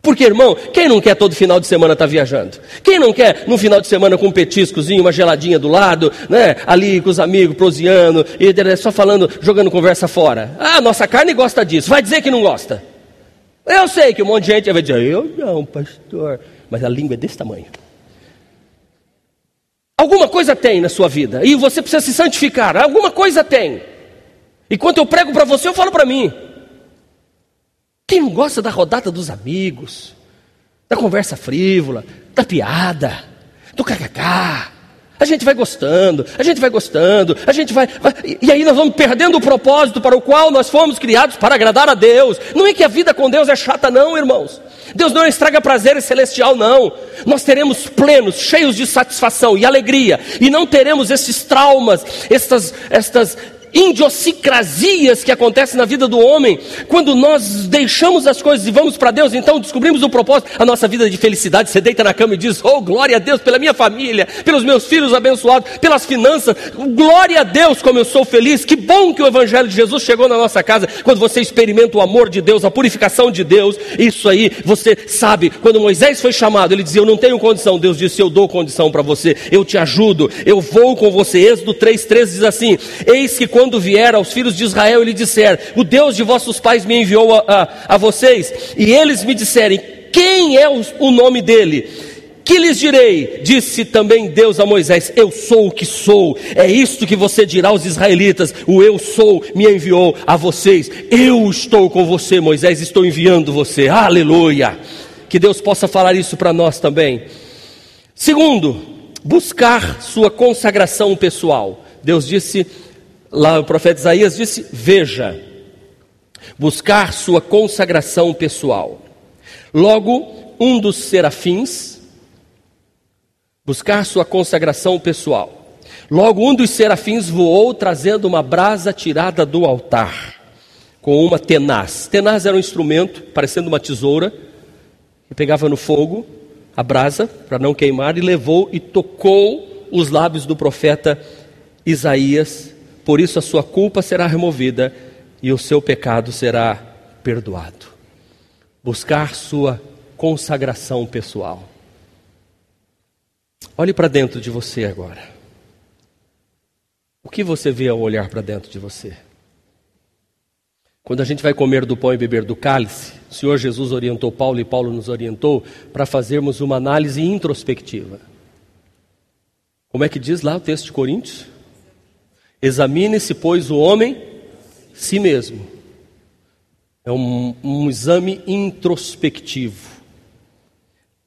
Porque, irmão, quem não quer todo final de semana estar tá viajando? Quem não quer no final de semana com um petiscozinho, uma geladinha do lado, né? Ali com os amigos, proseando, e só falando, jogando conversa fora. Ah, nossa carne gosta disso. Vai dizer que não gosta. Eu sei que um monte de gente vai dizer, eu não, pastor. Mas a língua é desse tamanho. Alguma coisa tem na sua vida, e você precisa se santificar. Alguma coisa tem. E quando eu prego para você, eu falo para mim. Quem não gosta da rodada dos amigos, da conversa frívola, da piada, do kkk? A gente vai gostando, a gente vai gostando, a gente vai, vai, E aí nós vamos perdendo o propósito para o qual nós fomos criados para agradar a Deus. Não é que a vida com Deus é chata, não, irmãos. Deus não estraga prazer celestial, não. Nós teremos plenos, cheios de satisfação e alegria, e não teremos esses traumas, estas, estas idiosincrasias que acontecem na vida do homem, quando nós deixamos as coisas e vamos para Deus, então descobrimos o propósito, a nossa vida de felicidade, você deita na cama e diz: Oh, glória a Deus pela minha família, pelos meus filhos abençoados, pelas finanças, glória a Deus como eu sou feliz. Que bom que o Evangelho de Jesus chegou na nossa casa, quando você experimenta o amor de Deus, a purificação de Deus, isso aí você sabe. Quando Moisés foi chamado, ele dizia: Eu não tenho condição. Deus disse: Eu dou condição para você, eu te ajudo, eu vou com você. Êxodo 3,13 diz assim: Eis que quando vier aos filhos de Israel e lhe disser: O Deus de vossos pais me enviou a, a, a vocês, e eles me disserem: Quem é o, o nome dele? Que lhes direi? Disse também Deus a Moisés: Eu sou o que sou. É isto que você dirá aos israelitas: O eu sou me enviou a vocês. Eu estou com você, Moisés, estou enviando você. Aleluia! Que Deus possa falar isso para nós também. Segundo, buscar sua consagração pessoal. Deus disse Lá o profeta Isaías disse: Veja, buscar sua consagração pessoal. Logo, um dos serafins, buscar sua consagração pessoal. Logo, um dos serafins voou trazendo uma brasa tirada do altar, com uma tenaz. Tenaz era um instrumento, parecendo uma tesoura, que pegava no fogo a brasa, para não queimar, e levou e tocou os lábios do profeta Isaías por isso a sua culpa será removida e o seu pecado será perdoado. Buscar sua consagração pessoal. Olhe para dentro de você agora. O que você vê ao olhar para dentro de você? Quando a gente vai comer do pão e beber do cálice, o Senhor Jesus orientou Paulo e Paulo nos orientou para fazermos uma análise introspectiva. Como é que diz lá o texto de Coríntios? Examine-se, pois, o homem si mesmo. É um, um exame introspectivo.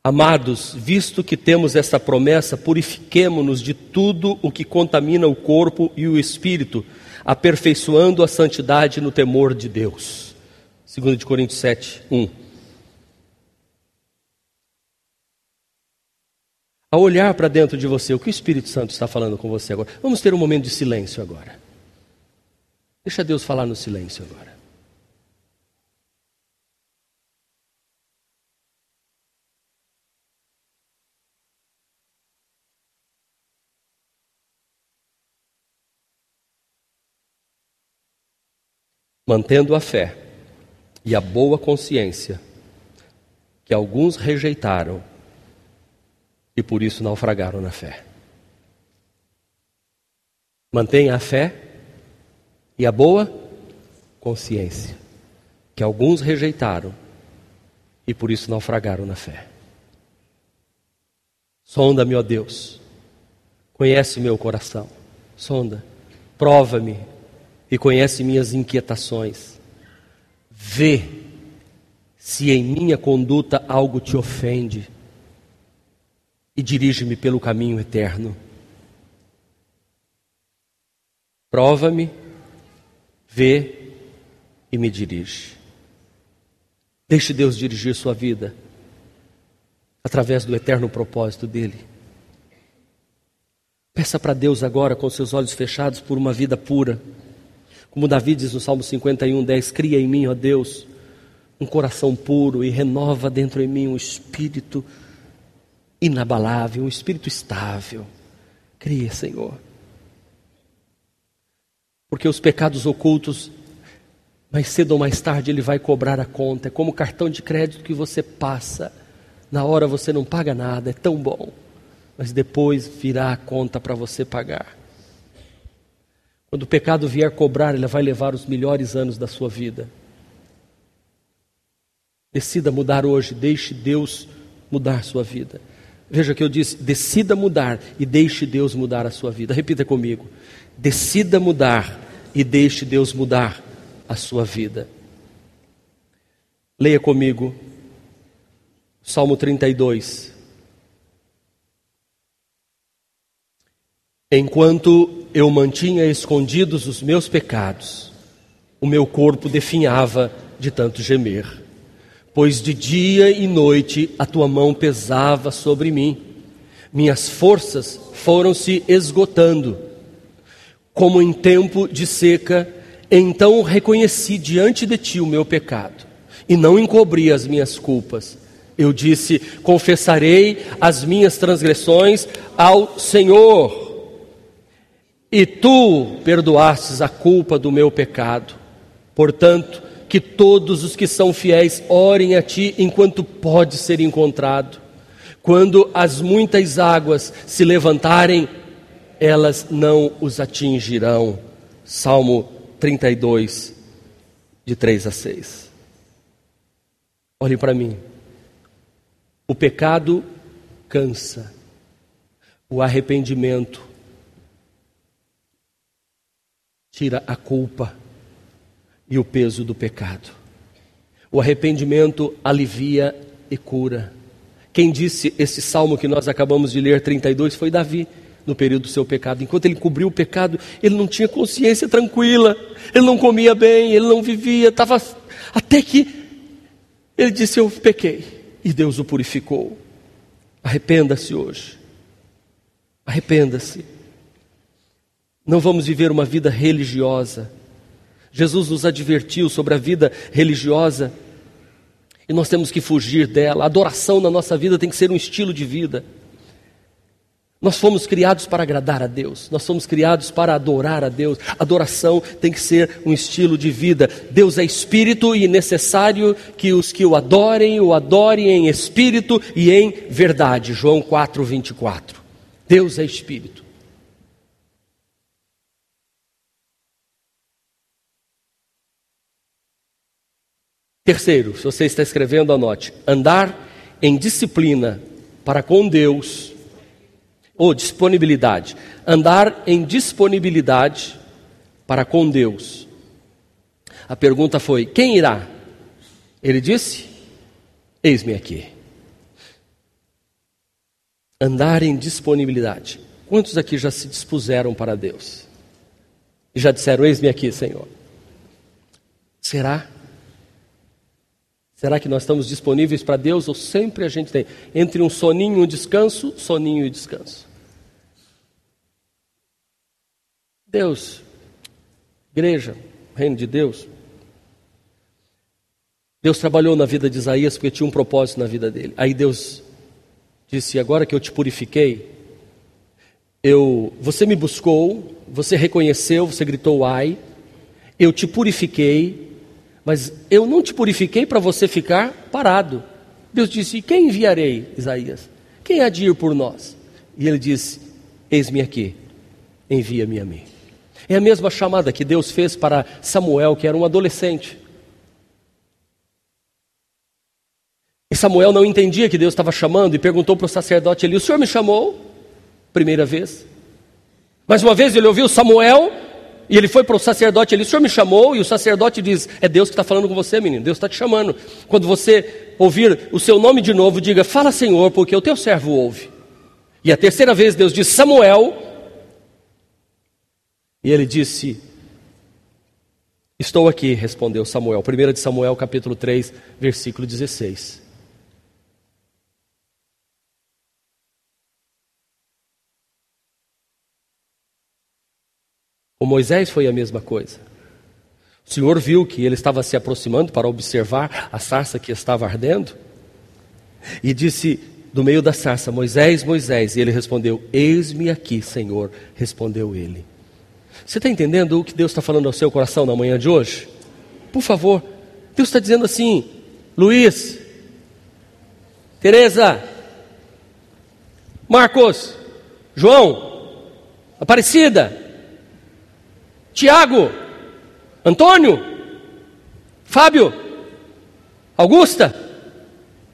Amados, visto que temos essa promessa, purifiquemo-nos de tudo o que contamina o corpo e o espírito, aperfeiçoando a santidade no temor de Deus. 2 de Coríntios 7, 1. Ao olhar para dentro de você, o que o Espírito Santo está falando com você agora? Vamos ter um momento de silêncio agora. Deixa Deus falar no silêncio agora. mantendo a fé e a boa consciência que alguns rejeitaram e por isso naufragaram na fé. Mantenha a fé e a boa consciência que alguns rejeitaram e por isso naufragaram na fé. Sonda-me, ó Deus, conhece meu coração, sonda, prova-me e conhece minhas inquietações. Vê se em minha conduta algo te ofende e dirige-me pelo caminho eterno. Prova-me, vê e me dirige. Deixe Deus dirigir sua vida através do eterno propósito dele. Peça para Deus agora, com seus olhos fechados, por uma vida pura como Davi diz no Salmo 51, 10: Cria em mim, ó Deus, um coração puro e renova dentro em mim um espírito inabalável, um espírito estável. Cria, Senhor. Porque os pecados ocultos, mais cedo ou mais tarde, Ele vai cobrar a conta. É como o cartão de crédito que você passa. Na hora você não paga nada, é tão bom. Mas depois virá a conta para você pagar. Quando o pecado vier cobrar, ele vai levar os melhores anos da sua vida. Decida mudar hoje, deixe Deus mudar sua vida. Veja que eu disse: decida mudar e deixe Deus mudar a sua vida. Repita comigo: decida mudar e deixe Deus mudar a sua vida. Leia comigo Salmo 32. Enquanto eu mantinha escondidos os meus pecados, o meu corpo definhava de tanto gemer, pois de dia e noite a tua mão pesava sobre mim, minhas forças foram se esgotando, como em tempo de seca, então reconheci diante de ti o meu pecado e não encobri as minhas culpas. Eu disse: confessarei as minhas transgressões ao Senhor e tu perdoastes a culpa do meu pecado. Portanto, que todos os que são fiéis orem a ti enquanto pode ser encontrado. Quando as muitas águas se levantarem, elas não os atingirão. Salmo 32, de 3 a 6. Olhem para mim. O pecado cansa, o arrependimento tira a culpa e o peso do pecado. O arrependimento alivia e cura. Quem disse esse salmo que nós acabamos de ler, 32, foi Davi, no período do seu pecado. Enquanto ele cobriu o pecado, ele não tinha consciência tranquila, ele não comia bem, ele não vivia, estava. Até que ele disse: Eu pequei, e Deus o purificou. Arrependa-se hoje. Arrependa-se. Não vamos viver uma vida religiosa. Jesus nos advertiu sobre a vida religiosa e nós temos que fugir dela. A adoração na nossa vida tem que ser um estilo de vida. Nós fomos criados para agradar a Deus, nós fomos criados para adorar a Deus. Adoração tem que ser um estilo de vida. Deus é espírito e necessário que os que o adorem, o adorem em espírito e em verdade. João 4, 24. Deus é espírito. Terceiro, se você está escrevendo, anote: andar em disciplina para com Deus, ou disponibilidade, andar em disponibilidade para com Deus. A pergunta foi: quem irá? Ele disse: Eis-me aqui. Andar em disponibilidade. Quantos aqui já se dispuseram para Deus? E já disseram: Eis-me aqui, Senhor. Será? Será que nós estamos disponíveis para Deus ou sempre a gente tem entre um soninho e um descanso, soninho e descanso? Deus, igreja, reino de Deus. Deus trabalhou na vida de Isaías porque tinha um propósito na vida dele. Aí Deus disse: Agora que eu te purifiquei, eu, você me buscou, você reconheceu, você gritou ai, eu te purifiquei, mas eu não te purifiquei para você ficar parado. Deus disse: e Quem enviarei, Isaías? Quem há de ir por nós? E ele disse: Eis-me aqui, envia-me a mim. É a mesma chamada que Deus fez para Samuel, que era um adolescente. E Samuel não entendia que Deus estava chamando e perguntou para o sacerdote ali: O senhor me chamou? Primeira vez. Mais uma vez ele ouviu Samuel e ele foi para o sacerdote ali, o senhor me chamou, e o sacerdote diz: É Deus que está falando com você, menino, Deus está te chamando. Quando você ouvir o seu nome de novo, diga: Fala, Senhor, porque o teu servo ouve. E a terceira vez Deus diz: Samuel. E ele disse: Estou aqui, respondeu Samuel. 1 de Samuel, capítulo 3, versículo 16. O Moisés foi a mesma coisa. O Senhor viu que ele estava se aproximando para observar a sarça que estava ardendo e disse do meio da sarça: Moisés, Moisés. E ele respondeu: Eis-me aqui, Senhor. Respondeu ele. Você está entendendo o que Deus está falando ao seu coração na manhã de hoje? Por favor, Deus está dizendo assim: Luiz, Teresa, Marcos, João, Aparecida, Tiago, Antônio, Fábio, Augusta,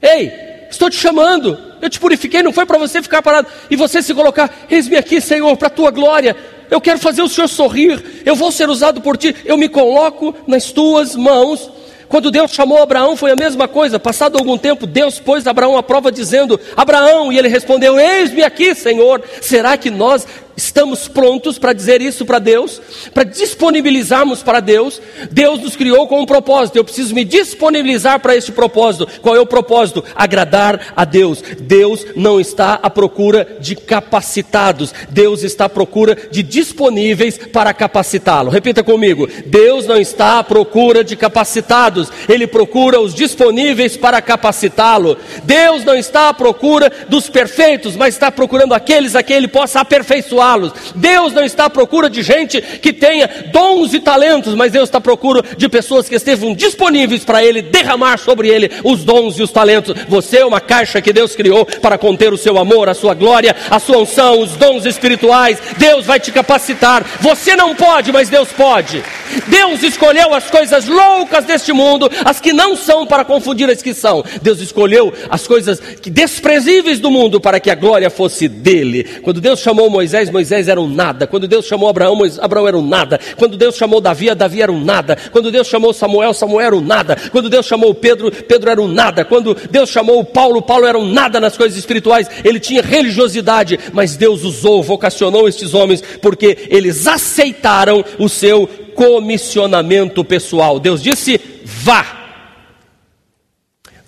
ei, estou te chamando, eu te purifiquei, não foi para você ficar parado e você se colocar, eis-me aqui, Senhor, para a tua glória, eu quero fazer o Senhor sorrir, eu vou ser usado por ti, eu me coloco nas tuas mãos. Quando Deus chamou Abraão, foi a mesma coisa. Passado algum tempo, Deus pôs Abraão à prova, dizendo: Abraão, e ele respondeu: Eis-me aqui, Senhor. Será que nós Estamos prontos para dizer isso para Deus, para disponibilizarmos para Deus. Deus nos criou com um propósito. Eu preciso me disponibilizar para este propósito. Qual é o propósito? Agradar a Deus. Deus não está à procura de capacitados. Deus está à procura de disponíveis para capacitá-lo. Repita comigo. Deus não está à procura de capacitados. Ele procura os disponíveis para capacitá-lo. Deus não está à procura dos perfeitos, mas está procurando aqueles a quem ele possa aperfeiçoar los Deus não está à procura de gente que tenha dons e talentos, mas Deus está à procura de pessoas que estejam disponíveis para Ele derramar sobre Ele os dons e os talentos. Você é uma caixa que Deus criou para conter o seu amor, a sua glória, a sua unção, os dons espirituais. Deus vai te capacitar. Você não pode, mas Deus pode. Deus escolheu as coisas loucas deste mundo, as que não são para confundir as que são. Deus escolheu as coisas desprezíveis do mundo para que a glória fosse dele. Quando Deus chamou Moisés, Moisés era um nada. Quando Deus chamou Abraão, Abraão era um nada. Quando Deus chamou Davi, Davi era um nada. Quando Deus chamou Samuel, Samuel era um nada. Quando Deus chamou Pedro, Pedro era um nada. Quando Deus chamou Paulo, Paulo era um nada nas coisas espirituais. Ele tinha religiosidade, mas Deus usou, vocacionou estes homens porque eles aceitaram o seu comissionamento pessoal. Deus disse: vá.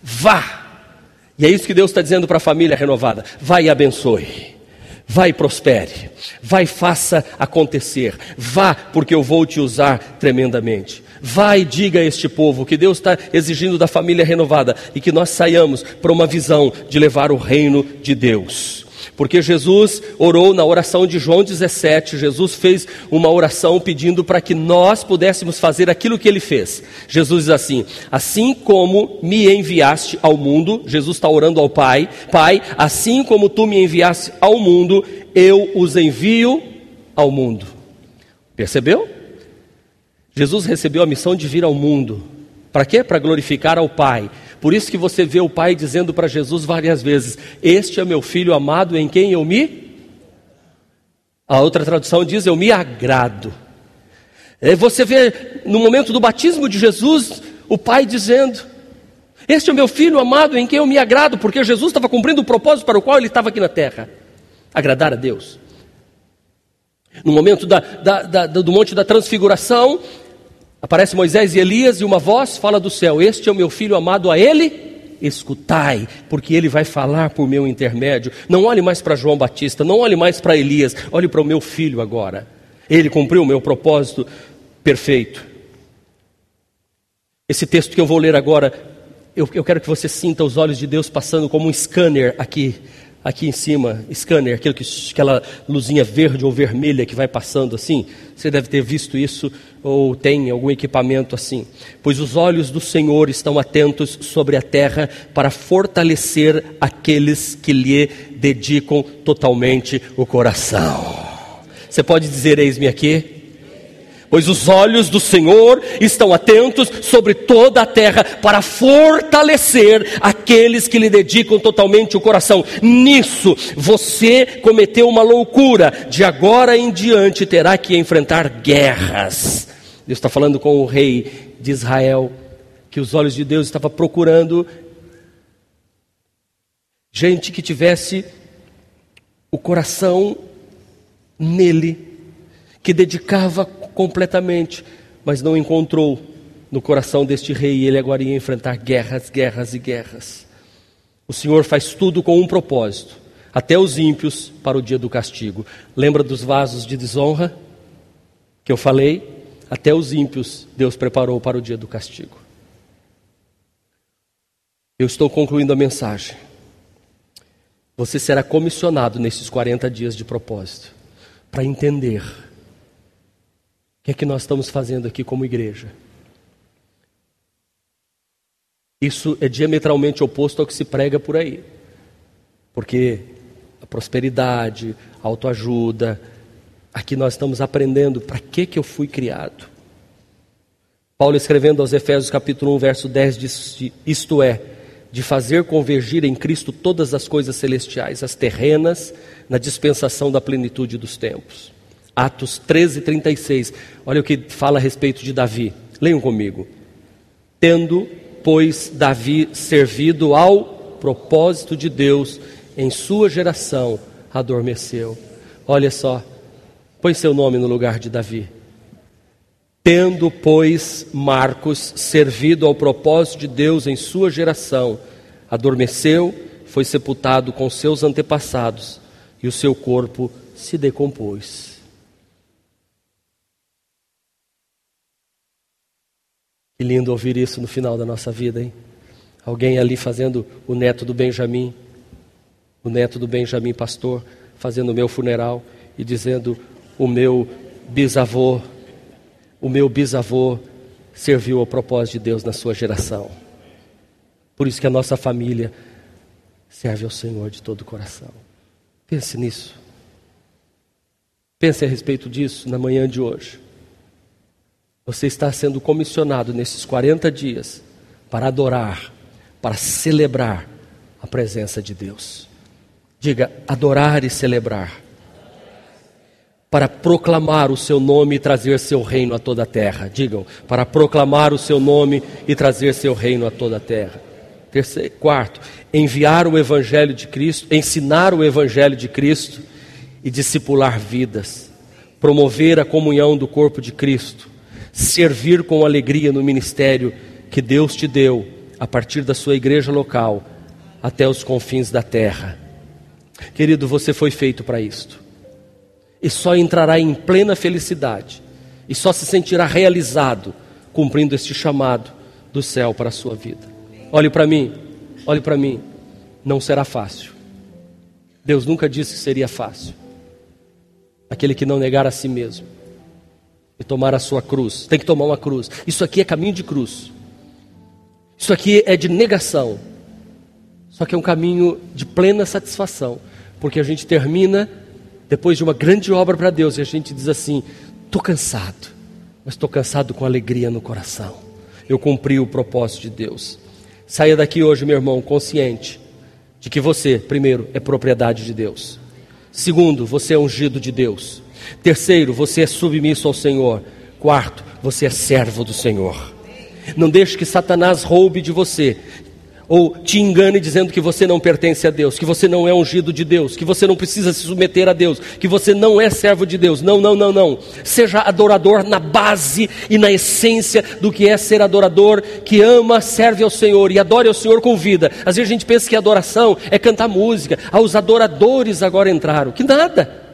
Vá. E é isso que Deus está dizendo para a família renovada: vai e abençoe. Vai e prospere, vai faça acontecer, vá porque eu vou te usar tremendamente. Vai e diga a este povo que Deus está exigindo da família renovada e que nós saiamos para uma visão de levar o reino de Deus. Porque Jesus orou na oração de João 17, Jesus fez uma oração pedindo para que nós pudéssemos fazer aquilo que ele fez. Jesus diz assim: Assim como me enviaste ao mundo, Jesus está orando ao Pai, Pai, assim como tu me enviaste ao mundo, eu os envio ao mundo. Percebeu? Jesus recebeu a missão de vir ao mundo Para quê? Para glorificar ao Pai. Por isso que você vê o Pai dizendo para Jesus várias vezes: Este é meu filho amado em quem eu me. A outra tradução diz: Eu me agrado. É, você vê no momento do batismo de Jesus, o Pai dizendo: Este é meu filho amado em quem eu me agrado, porque Jesus estava cumprindo o propósito para o qual ele estava aqui na terra agradar a Deus. No momento da, da, da, do Monte da Transfiguração, aparece Moisés e Elias e uma voz fala do céu: Este é o meu filho amado, a ele escutai, porque ele vai falar por meu intermédio. Não olhe mais para João Batista, não olhe mais para Elias, olhe para o meu filho agora. Ele cumpriu o meu propósito perfeito. Esse texto que eu vou ler agora, eu, eu quero que você sinta os olhos de Deus passando como um scanner aqui, aqui em cima, scanner, aquilo que, aquela luzinha verde ou vermelha que vai passando assim. Você deve ter visto isso ou tem algum equipamento assim. Pois os olhos do Senhor estão atentos sobre a terra para fortalecer aqueles que lhe dedicam totalmente o coração. Você pode dizer: Eis-me aqui? Pois os olhos do Senhor estão atentos sobre toda a terra para fortalecer aqueles que lhe dedicam totalmente o coração. Nisso você cometeu uma loucura, de agora em diante terá que enfrentar guerras. Deus está falando com o rei de Israel, que os olhos de Deus estavam procurando gente que tivesse o coração nele, que dedicava completamente, mas não encontrou no coração deste rei ele agora ia enfrentar guerras, guerras e guerras. O Senhor faz tudo com um propósito, até os ímpios para o dia do castigo. Lembra dos vasos de desonra que eu falei? Até os ímpios Deus preparou para o dia do castigo. Eu estou concluindo a mensagem. Você será comissionado nesses 40 dias de propósito para entender o que é que nós estamos fazendo aqui como igreja. Isso é diametralmente oposto ao que se prega por aí. Porque a prosperidade, a autoajuda, aqui nós estamos aprendendo para que, que eu fui criado. Paulo escrevendo aos Efésios capítulo 1, verso 10 diz, isto é, de fazer convergir em Cristo todas as coisas celestiais, as terrenas, na dispensação da plenitude dos tempos. Atos 13, 36. Olha o que fala a respeito de Davi. Leiam comigo. Tendo, pois, Davi servido ao propósito de Deus em sua geração, adormeceu. Olha só, põe seu nome no lugar de Davi. Tendo, pois, Marcos servido ao propósito de Deus em sua geração, adormeceu, foi sepultado com seus antepassados e o seu corpo se decompôs. Que lindo ouvir isso no final da nossa vida, hein? Alguém ali fazendo o neto do Benjamim, o neto do Benjamim pastor, fazendo o meu funeral e dizendo: o meu bisavô o meu bisavô serviu ao propósito de Deus na sua geração. Por isso que a nossa família serve ao Senhor de todo o coração. Pense nisso. Pense a respeito disso na manhã de hoje. Você está sendo comissionado nesses 40 dias para adorar, para celebrar a presença de Deus. Diga, adorar e celebrar para proclamar o seu nome e trazer seu reino a toda a terra. Digam, para proclamar o seu nome e trazer seu reino a toda a terra. Terceiro, quarto, enviar o evangelho de Cristo, ensinar o evangelho de Cristo e discipular vidas, promover a comunhão do corpo de Cristo, servir com alegria no ministério que Deus te deu a partir da sua igreja local até os confins da terra. Querido, você foi feito para isto e só entrará em plena felicidade e só se sentirá realizado cumprindo este chamado do céu para a sua vida. Olhe para mim, olhe para mim, não será fácil. Deus nunca disse que seria fácil. Aquele que não negar a si mesmo e tomar a sua cruz, tem que tomar uma cruz. Isso aqui é caminho de cruz. Isso aqui é de negação. Só que é um caminho de plena satisfação, porque a gente termina depois de uma grande obra para Deus, e a gente diz assim: estou cansado, mas estou cansado com alegria no coração. eu cumpri o propósito de Deus. Saia daqui hoje, meu irmão, consciente de que você, primeiro, é propriedade de Deus. Segundo, você é ungido de Deus. Terceiro, você é submisso ao Senhor. Quarto, você é servo do Senhor. Não deixe que Satanás roube de você ou te engane dizendo que você não pertence a Deus, que você não é ungido de Deus, que você não precisa se submeter a Deus, que você não é servo de Deus. Não, não, não, não. Seja adorador na base e na essência do que é ser adorador, que ama, serve ao Senhor e adore ao Senhor com vida. Às vezes a gente pensa que adoração é cantar música. Ah, os adoradores agora entraram. Que nada.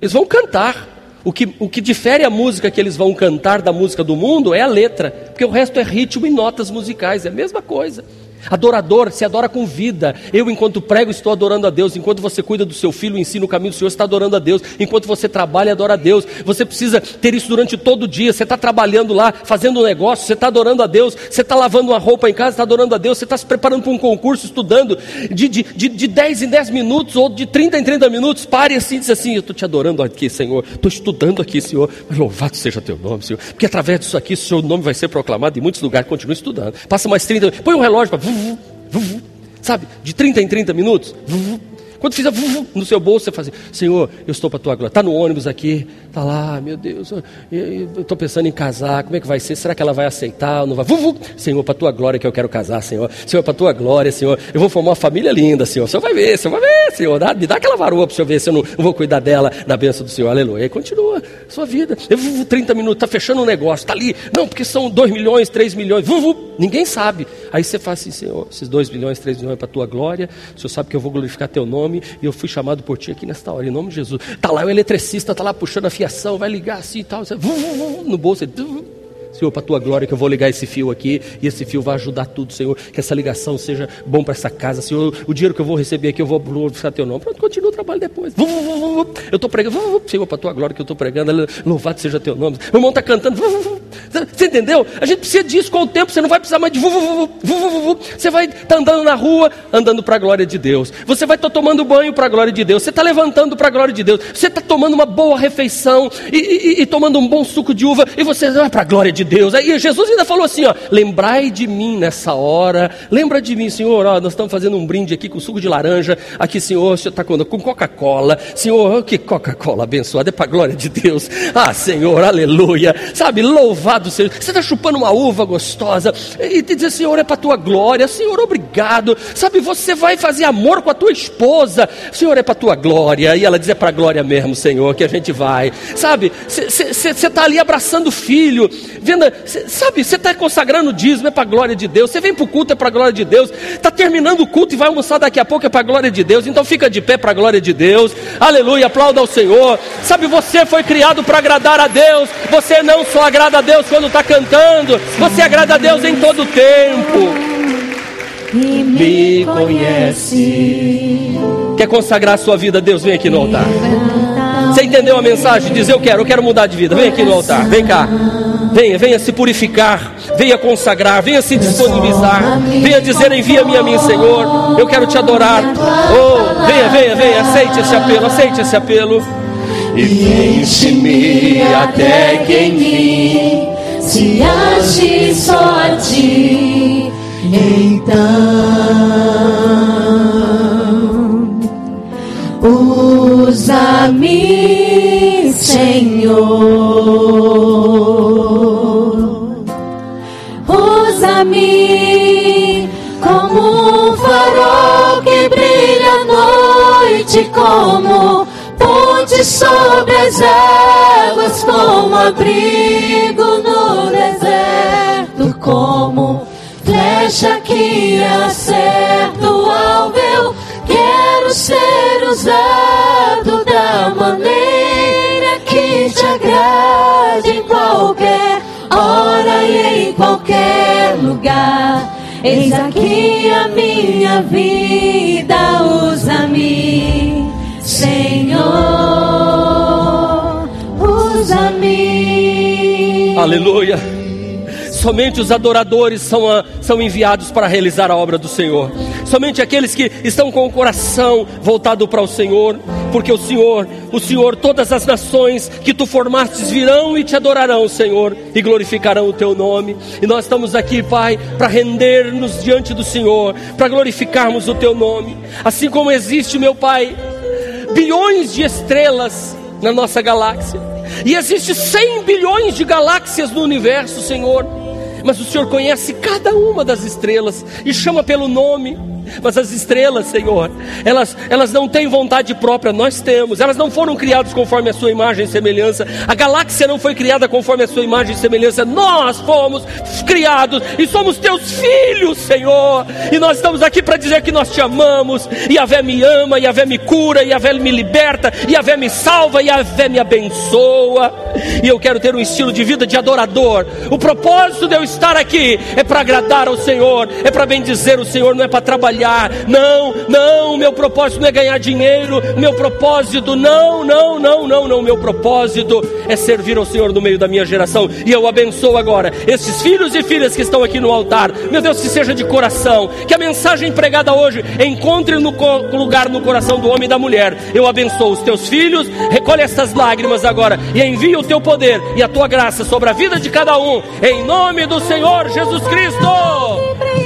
Eles vão cantar. O que, o que difere a música que eles vão cantar da música do mundo é a letra, porque o resto é ritmo e notas musicais, é a mesma coisa. Adorador se adora com vida. Eu, enquanto prego, estou adorando a Deus. Enquanto você cuida do seu filho, ensina o caminho do Senhor, está adorando a Deus. Enquanto você trabalha, adora a Deus. Você precisa ter isso durante todo o dia. Você está trabalhando lá, fazendo um negócio, você está adorando a Deus. Você está lavando uma roupa em casa, está adorando a Deus. Você está se preparando para um concurso, estudando de, de, de, de 10 em 10 minutos ou de 30 em 30 minutos. Pare assim e diz assim: Eu estou te adorando aqui, Senhor. Estou estudando aqui, Senhor. Louvado seja teu nome, Senhor. Porque através disso aqui, o seu nome vai ser proclamado em muitos lugares. Continue estudando. Passa mais 30. Põe um relógio para sabe, de 30 em 30 minutos. Quando fizer no seu bolso, você faz assim, Senhor, eu estou para a tua glória. Está no ônibus aqui, está lá, meu Deus, eu estou pensando em casar, como é que vai ser? Será que ela vai aceitar ou não vai? Senhor, para a tua glória que eu quero casar, Senhor. Senhor, para a tua glória, Senhor. Eu vou formar uma família linda, Senhor. O Senhor vai ver, Senhor vai ver, Senhor. Dá, me dá aquela varoa para o Senhor ver se eu não eu vou cuidar dela na bênção do Senhor. Aleluia. E continua sua vida. Eu vou 30 minutos, está fechando um negócio, está ali. Não, porque são 2 milhões, 3 milhões. Ninguém sabe. Aí você fala assim, Senhor, esses 2 milhões, 3 milhões é para a tua glória. O Senhor sabe que eu vou glorificar teu nome e eu fui chamado por ti aqui nesta hora, em nome de Jesus. Está lá o eletricista, está lá puxando a fiação, vai ligar assim e tal. no bolso, Senhor, para a tua glória, que eu vou ligar esse fio aqui, e esse fio vai ajudar tudo, Senhor. Que essa ligação seja bom para essa casa, Senhor. O dinheiro que eu vou receber aqui, eu vou glorificar teu nome. Pronto, continua o trabalho depois. Eu estou pregando, Senhor, para a tua glória que eu estou pregando, louvado seja teu nome. O irmão está cantando, você entendeu? A gente precisa disso com o tempo, você não vai precisar mais de Você vai estar tá andando na rua, andando para a glória de Deus. Você vai estar tá tomando banho para a glória de Deus. Você está levantando para a glória de Deus. Você está tomando uma boa refeição e, e, e, tomando um bom suco de uva e você vai para a glória de Deus. Aí Jesus ainda falou assim: ó, lembrai de mim nessa hora. Lembra de mim, Senhor. Ó, nós estamos fazendo um brinde aqui com suco de laranja. Aqui, Senhor, Senhor está com, com Coca-Cola. Senhor, que Coca-Cola abençoada, é para a glória de Deus. Ah, Senhor, aleluia. Sabe, louvado seja. Você está chupando uma uva gostosa e te diz, Senhor, é para a tua glória. Senhor, obrigado. Sabe, você vai fazer amor com a tua esposa. Senhor, é para a tua glória. E ela diz, é para a glória mesmo, Senhor, que a gente vai. Sabe, você está ali abraçando o filho, vendo, cê, sabe, você está consagrando o dízimo, é para a glória de Deus. Você vem para o culto, é para a glória de Deus. Está terminando o culto e vai almoçar daqui a pouco, é para a glória de Deus. Então fica de pé para a glória de Deus. Aleluia, aplauda ao Senhor. Sabe, você foi criado para agradar a Deus. Você não só agrada a Deus quando está cantando, você agrada a Deus em todo o tempo. E me conhece. Quer consagrar a sua vida a Deus? Vem aqui no altar. Você entendeu a mensagem? Diz eu quero, eu quero mudar de vida. Vem aqui no altar, vem cá. Venha, venha se purificar, venha consagrar, venha se disponibilizar, venha dizer: envia-me a mim, Senhor. Eu quero te adorar. Oh, venha, venha, venha, aceite esse apelo, aceite esse apelo. E enche-me até que enfim se ache só a ti. Então, usa-me, Senhor. Usa-me como um farol que brilha à noite, como ponte sobre as águas, como abrigo no deserto, como flecha que acerta o alvo. Quero ser usado da maneira que te agrade em qualquer hora e em qualquer lugar. Eis aqui a minha vida, usa-me, Aleluia. Somente os adoradores são, a, são enviados para realizar a obra do Senhor. somente aqueles que estão com o coração voltado para o Senhor, porque o Senhor, o Senhor, todas as nações que tu formastes virão e te adorarão, Senhor, e glorificarão o teu nome. E nós estamos aqui, Pai, para render-nos diante do Senhor, para glorificarmos o teu nome. Assim como existe, meu Pai, bilhões de estrelas na nossa galáxia. E existe 100 bilhões de galáxias no universo, Senhor. Mas o Senhor conhece cada uma das estrelas e chama pelo nome. Mas as estrelas, Senhor, elas, elas não têm vontade própria, nós temos. Elas não foram criadas conforme a sua imagem e semelhança. A galáxia não foi criada conforme a sua imagem e semelhança. Nós fomos criados e somos teus filhos, Senhor. E nós estamos aqui para dizer que nós te amamos. E a vé me ama, e a vé me cura, e a vé me liberta, e a vé me salva, e a vé me abençoa. E eu quero ter um estilo de vida de adorador. O propósito de eu estar aqui é para agradar ao Senhor, é para bendizer o Senhor, não é para trabalhar trabalhar. Não, não, meu propósito não é ganhar dinheiro. Meu propósito, não, não, não, não, não. Meu propósito é servir ao Senhor no meio da minha geração. E eu abençoo agora esses filhos e filhas que estão aqui no altar. Meu Deus, que seja de coração. Que a mensagem pregada hoje encontre no lugar no coração do homem e da mulher. Eu abençoo os teus filhos. Recolhe essas lágrimas agora e envia o teu poder e a tua graça sobre a vida de cada um. Em nome do Senhor Jesus Cristo.